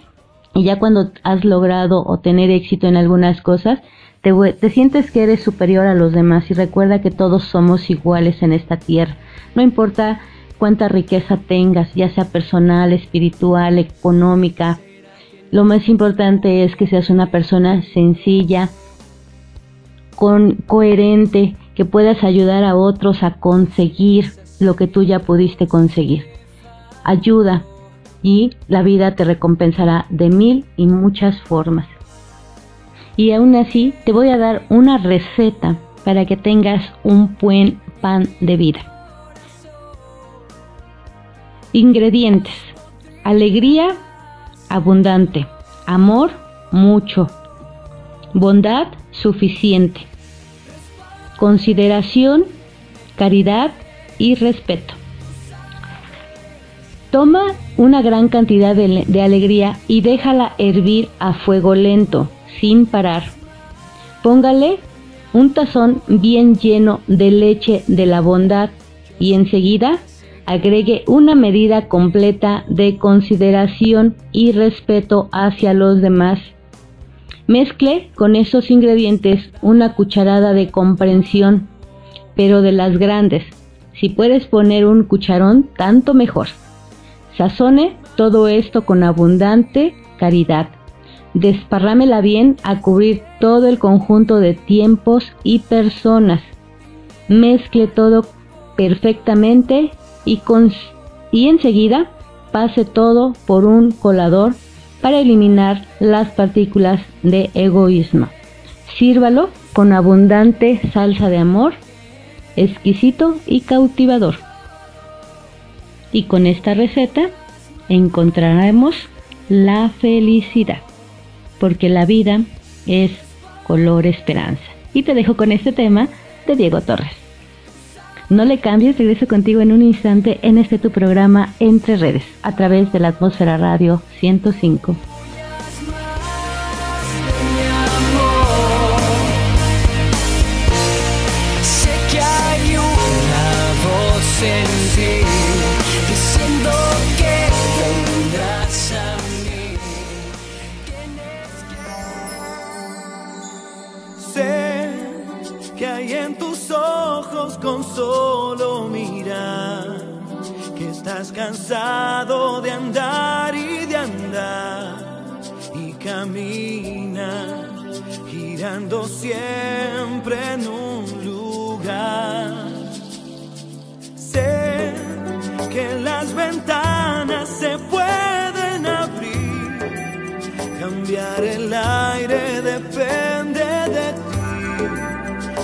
H: y ya cuando has logrado obtener éxito en algunas cosas, te, sientes que eres superior a los demás y recuerda que todos somos iguales en esta tierra. No importa cuánta riqueza tengas, ya sea personal, espiritual, económica. Lo más importante es que seas una persona sencilla, con, coherente, que puedas ayudar a otros a conseguir lo que tú ya pudiste conseguir. Ayuda y la vida te recompensará de mil y muchas formas y aún así te voy a dar una receta para que tengas un buen pan de vida. Ingredientes. Alegría abundante. Amor mucho. Bondad suficiente. Consideración, caridad y respeto. Toma una gran cantidad de, alegría y déjala hervir a fuego lento sin parar. Póngale un tazón bien lleno de leche de la bondad y enseguida agregue una medida completa de consideración y respeto hacia los demás. Mezcle con esos ingredientes una cucharada de comprensión, pero de las grandes. Si puedes poner un cucharón, tanto mejor. Sazone todo esto con abundante caridad desparrámela bien a cubrir todo el conjunto de tiempos y personas. Mezcle todo perfectamente y, y enseguida pase todo por un colador para eliminar las partículas de egoísmo. Sírvalo con abundante salsa de amor, exquisito y cautivador. Y con esta receta encontraremos la felicidad, porque la vida es color esperanza. Y te dejo con este tema de Diego Torres. No le cambies, regreso contigo en un instante en este tu programa Entre Redes, a través de la Atmósfera Radio 105.
K: Con solo mirar que estás cansado de andar y de andar y camina girando siempre en un lugar. Sé que las ventanas se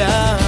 K: down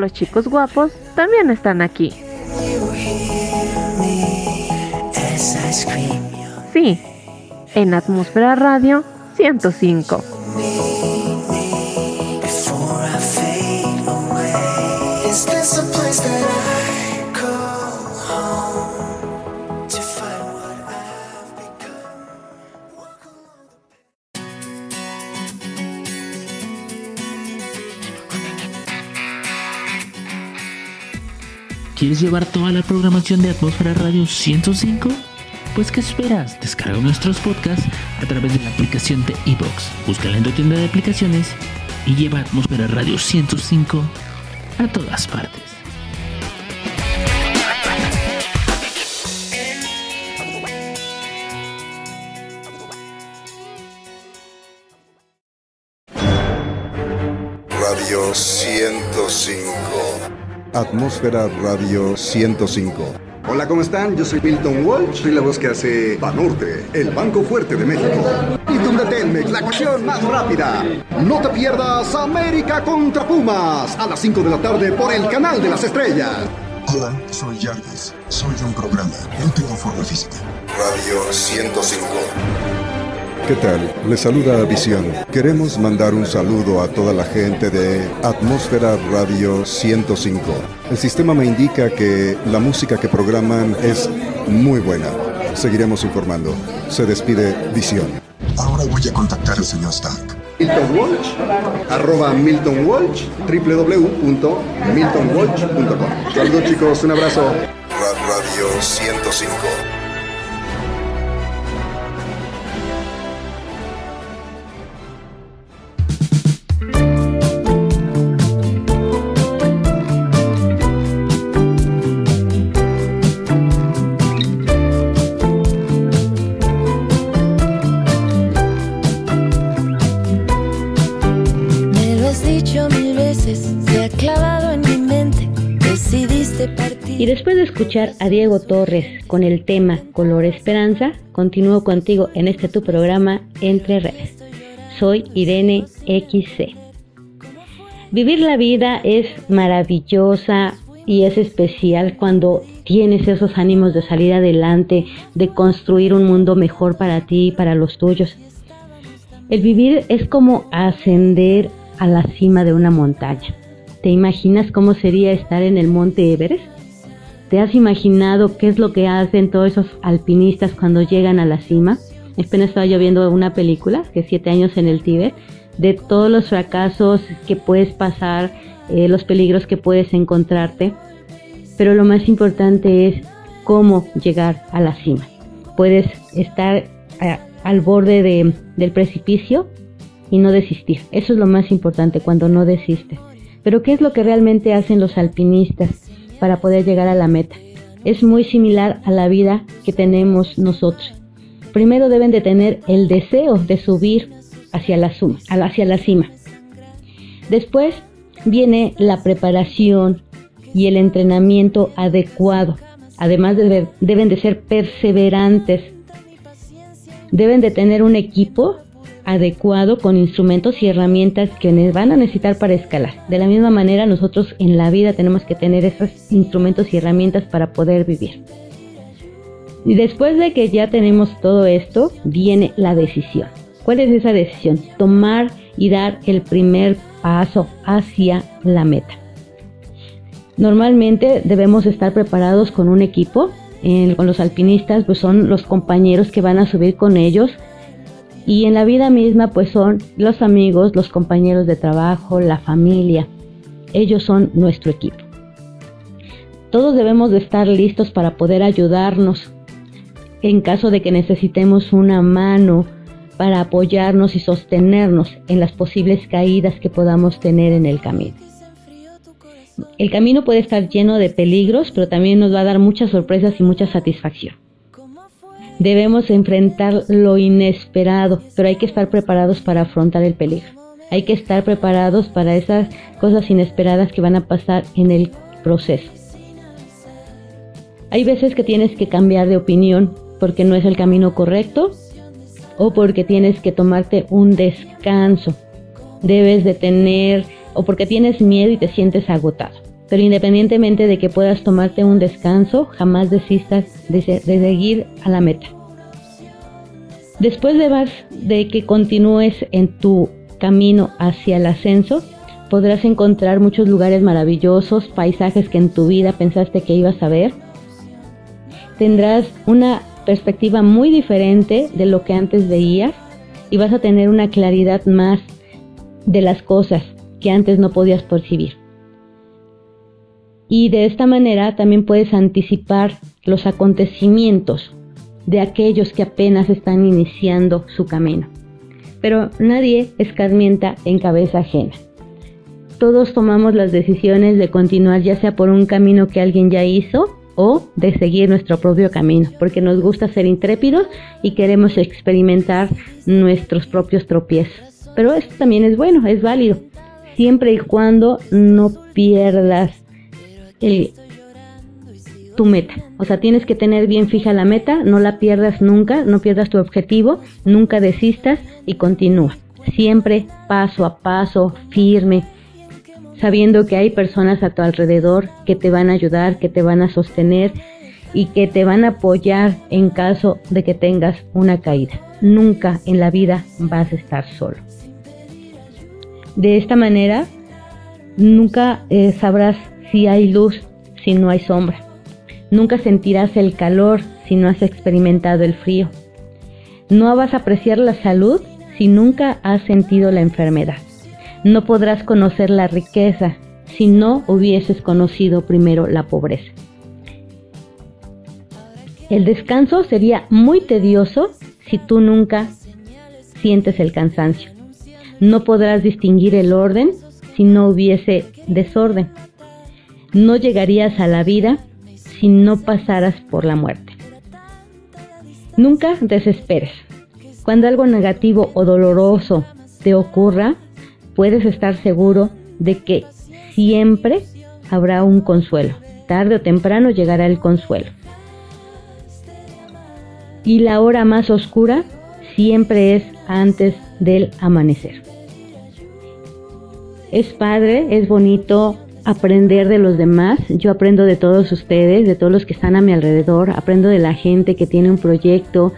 K: los
B: chicos guapos también están aquí. Sí, en Atmósfera Radio 105.
C: ¿Quieres llevar toda la programación de Atmósfera Radio 105? Pues ¿qué esperas? Descarga nuestros podcasts a través de la aplicación de iBox. Búscala en tu tienda de aplicaciones y lleva Atmósfera Radio 105 a todas partes.
F: Atmósfera Radio 105.
R: Hola, ¿cómo están? Yo soy Milton Walsh, soy la voz que hace Banorte, el Banco Fuerte de México. Y Telmex, la cuestión más rápida. No te pierdas América contra Pumas a las 5 de la tarde por el canal de las estrellas.
F: Hola, soy Jarvis. Soy de un programa. No tengo forma física. Radio 105. ¿Qué tal? Les saluda Visión. Queremos mandar un saludo a toda la gente de Atmósfera Radio 105. El sistema me indica que la música que programan es muy buena. Seguiremos informando. Se despide Visión. Ahora voy a contactar al señor Stark.
R: Milton Walsh, arroba Milton Walsh, www.miltonwalsh.com. Saludos chicos, un abrazo.
F: Radio 105.
H: Después de escuchar a Diego Torres con el tema Color Esperanza, continúo contigo en este tu programa Entre Redes. Soy Irene XC. Vivir la vida es maravillosa y es especial cuando tienes esos ánimos de salir adelante, de construir un mundo mejor para ti y para los tuyos. El vivir es como ascender a la cima de una montaña. ¿Te imaginas cómo sería estar en el monte Everest? ¿Te has imaginado qué es lo que hacen todos esos alpinistas cuando llegan a la cima? Apenas estaba yo viendo una película, que es siete años en el Tíbet, de todos los fracasos que puedes pasar, eh, los peligros que puedes encontrarte. Pero lo más importante es cómo llegar a la cima. Puedes estar al borde de- del precipicio y no desistir. Eso es lo más importante cuando no desistes. Pero ¿qué es lo que realmente hacen los alpinistas para poder llegar a la meta? Es muy similar a la vida que tenemos nosotros. Primero deben de tener el deseo de subir hacia la, suma, hacia la cima. Después viene la preparación y el entrenamiento adecuado. Además de- deben de ser perseverantes. Deben de tener un equipo adecuado con instrumentos y herramientas que van a necesitar para escalar. De la misma manera nosotros en la vida tenemos que tener esos instrumentos y herramientas para poder vivir. Y después de que ya tenemos todo esto, viene la decisión. ¿Cuál es esa decisión? Tomar y dar el primer paso hacia la meta. Normalmente debemos estar preparados con un equipo. Con los alpinistas, pues son los compañeros que van a subir con ellos. Y en la vida misma, pues son los amigos, los compañeros de trabajo, la familia. Ellos son nuestro equipo. Todos debemos de estar listos para poder ayudarnos en caso de que necesitemos una mano para apoyarnos y sostenernos en las posibles caídas que podamos tener en el camino. El camino puede estar lleno de peligros, pero también nos va a dar muchas sorpresas y mucha satisfacción. Debemos enfrentar lo inesperado, pero hay que estar preparados para afrontar el peligro. Hay que estar preparados para esas cosas inesperadas que van a pasar en el proceso. Hay veces que tienes que cambiar de opinión porque no es el camino correcto o porque tienes que tomarte un descanso. Debes de tener o porque tienes miedo y te sientes agotado. Pero independientemente de que puedas tomarte un descanso, jamás desistas de, de seguir a la meta. Después de, vas- de que continúes en tu camino hacia el ascenso, podrás encontrar muchos lugares maravillosos, paisajes que en tu vida pensaste que ibas a ver. Tendrás una perspectiva muy diferente de lo que antes veías y vas a tener una claridad más de las cosas que antes no podías percibir. Y de esta manera también puedes anticipar los acontecimientos de aquellos que apenas están iniciando su camino. Pero nadie escarmienta en cabeza ajena. Todos tomamos las decisiones de continuar ya sea por un camino que alguien ya hizo o de seguir nuestro propio camino, porque nos gusta ser intrépidos y queremos experimentar nuestros propios tropiezos. Pero esto también es bueno, es válido, siempre y cuando no pierdas tu meta. O sea, tienes que tener bien fija la meta, no la pierdas nunca, no pierdas tu objetivo, nunca desistas y continúa. Siempre paso a paso, firme, sabiendo que hay personas a tu alrededor que te van a ayudar, que te van a sostener y que te van a apoyar en caso de que tengas una caída. Nunca en la vida vas a estar solo. De esta manera, nunca eh, sabrás si hay luz, si no hay sombra. Nunca sentirás el calor si no has experimentado el frío. No vas a apreciar la salud si nunca has sentido la enfermedad. No podrás conocer la riqueza si no hubieses conocido primero la pobreza. El descanso sería muy tedioso si tú nunca sientes el cansancio. No podrás distinguir el orden si no hubiese desorden. No llegarías a la vida si no pasaras por la muerte. Nunca desesperes. Cuando algo negativo o doloroso te ocurra, puedes estar seguro de que siempre habrá un consuelo. Tarde o temprano llegará el consuelo. Y la hora más oscura siempre es antes del amanecer. Es padre, es bonito aprender de los demás. Yo aprendo de todos ustedes, de todos los que están a mi alrededor. Aprendo de la gente que tiene un proyecto,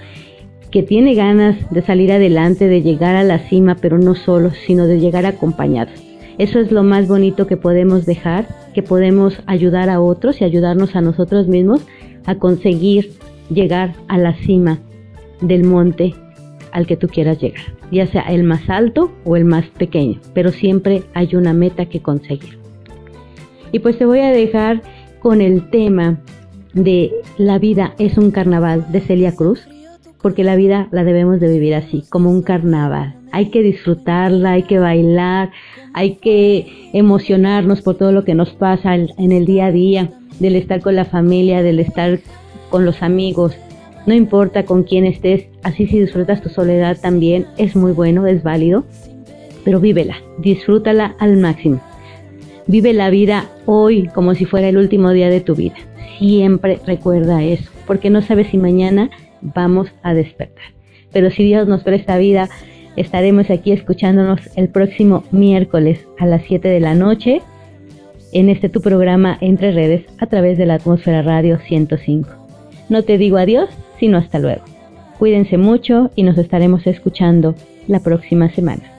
H: que tiene ganas de salir adelante, de llegar a la cima, pero no solo, sino de llegar acompañados. Eso es lo más bonito que podemos dejar, que podemos ayudar a otros y ayudarnos a nosotros mismos a conseguir llegar a la cima del monte al que tú quieras llegar, ya sea el más alto o el más pequeño, pero siempre hay una meta que conseguir. Y pues te voy a dejar con el tema de La vida es un carnaval de Celia Cruz, porque la vida la debemos de vivir así, como un carnaval. Hay que disfrutarla, hay que bailar, hay que emocionarnos por todo lo que nos pasa en el día a día, del estar con la familia, del estar con los amigos. No importa con quién estés, así si disfrutas tu soledad también es muy bueno, es válido, pero vívela, disfrútala al máximo. Vive la vida hoy como si fuera el último día de tu vida. Siempre recuerda eso, porque no sabes si mañana vamos a despertar. Pero si Dios nos presta vida, estaremos aquí escuchándonos el próximo miércoles a las 7 de la noche en este tu programa Entre Redes a través de la Atmósfera Radio 105. No te digo adiós, sino hasta luego. Cuídense mucho y nos estaremos escuchando la próxima semana.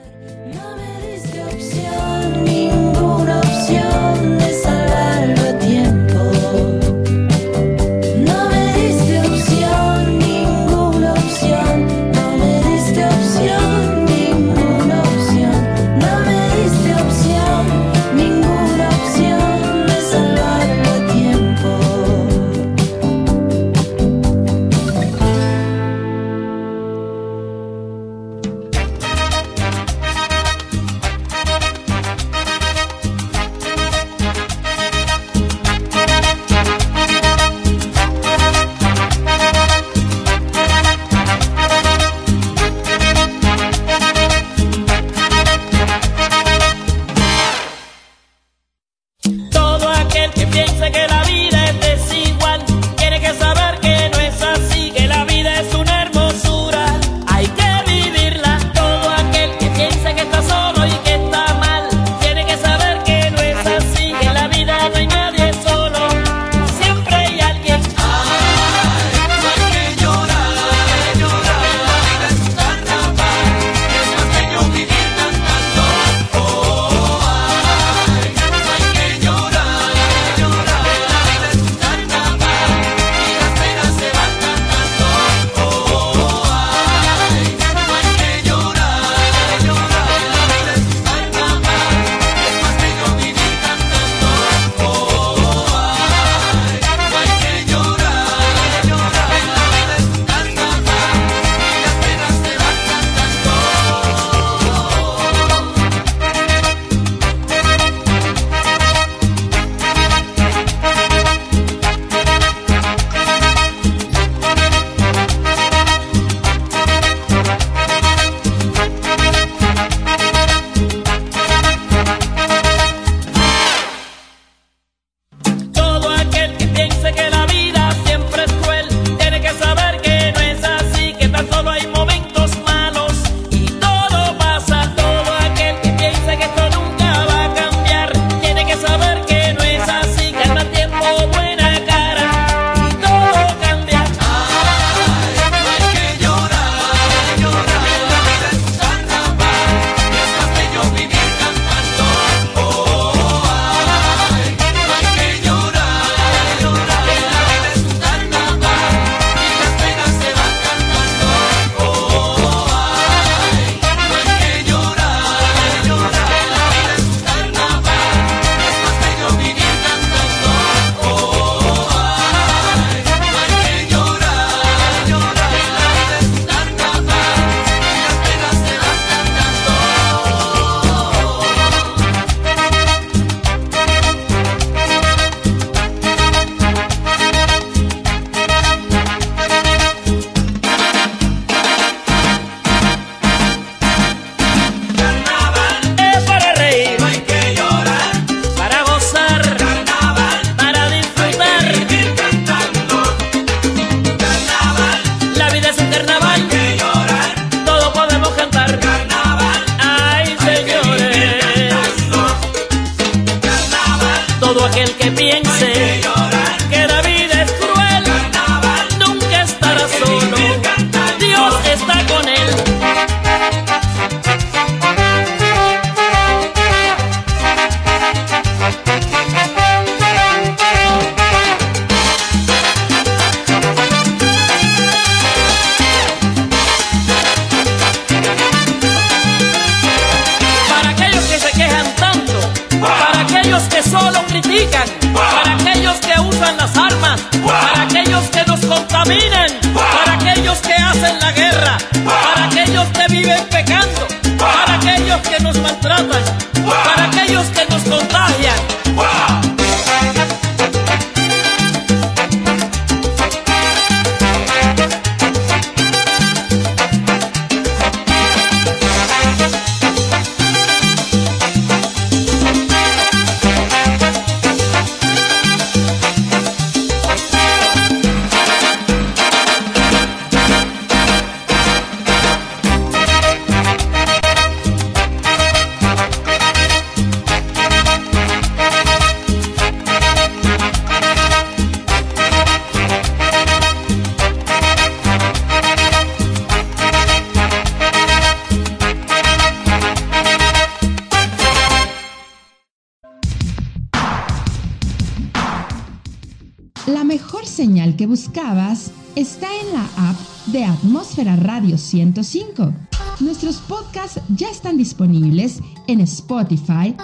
O: 105. Nuestros podcasts ya están disponibles en Spotify,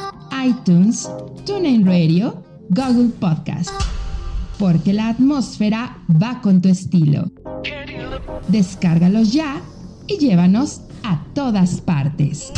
O: iTunes, TuneIn Radio, Google Podcast. Porque la atmósfera va con tu estilo. Descárgalos ya y llévanos a todas partes.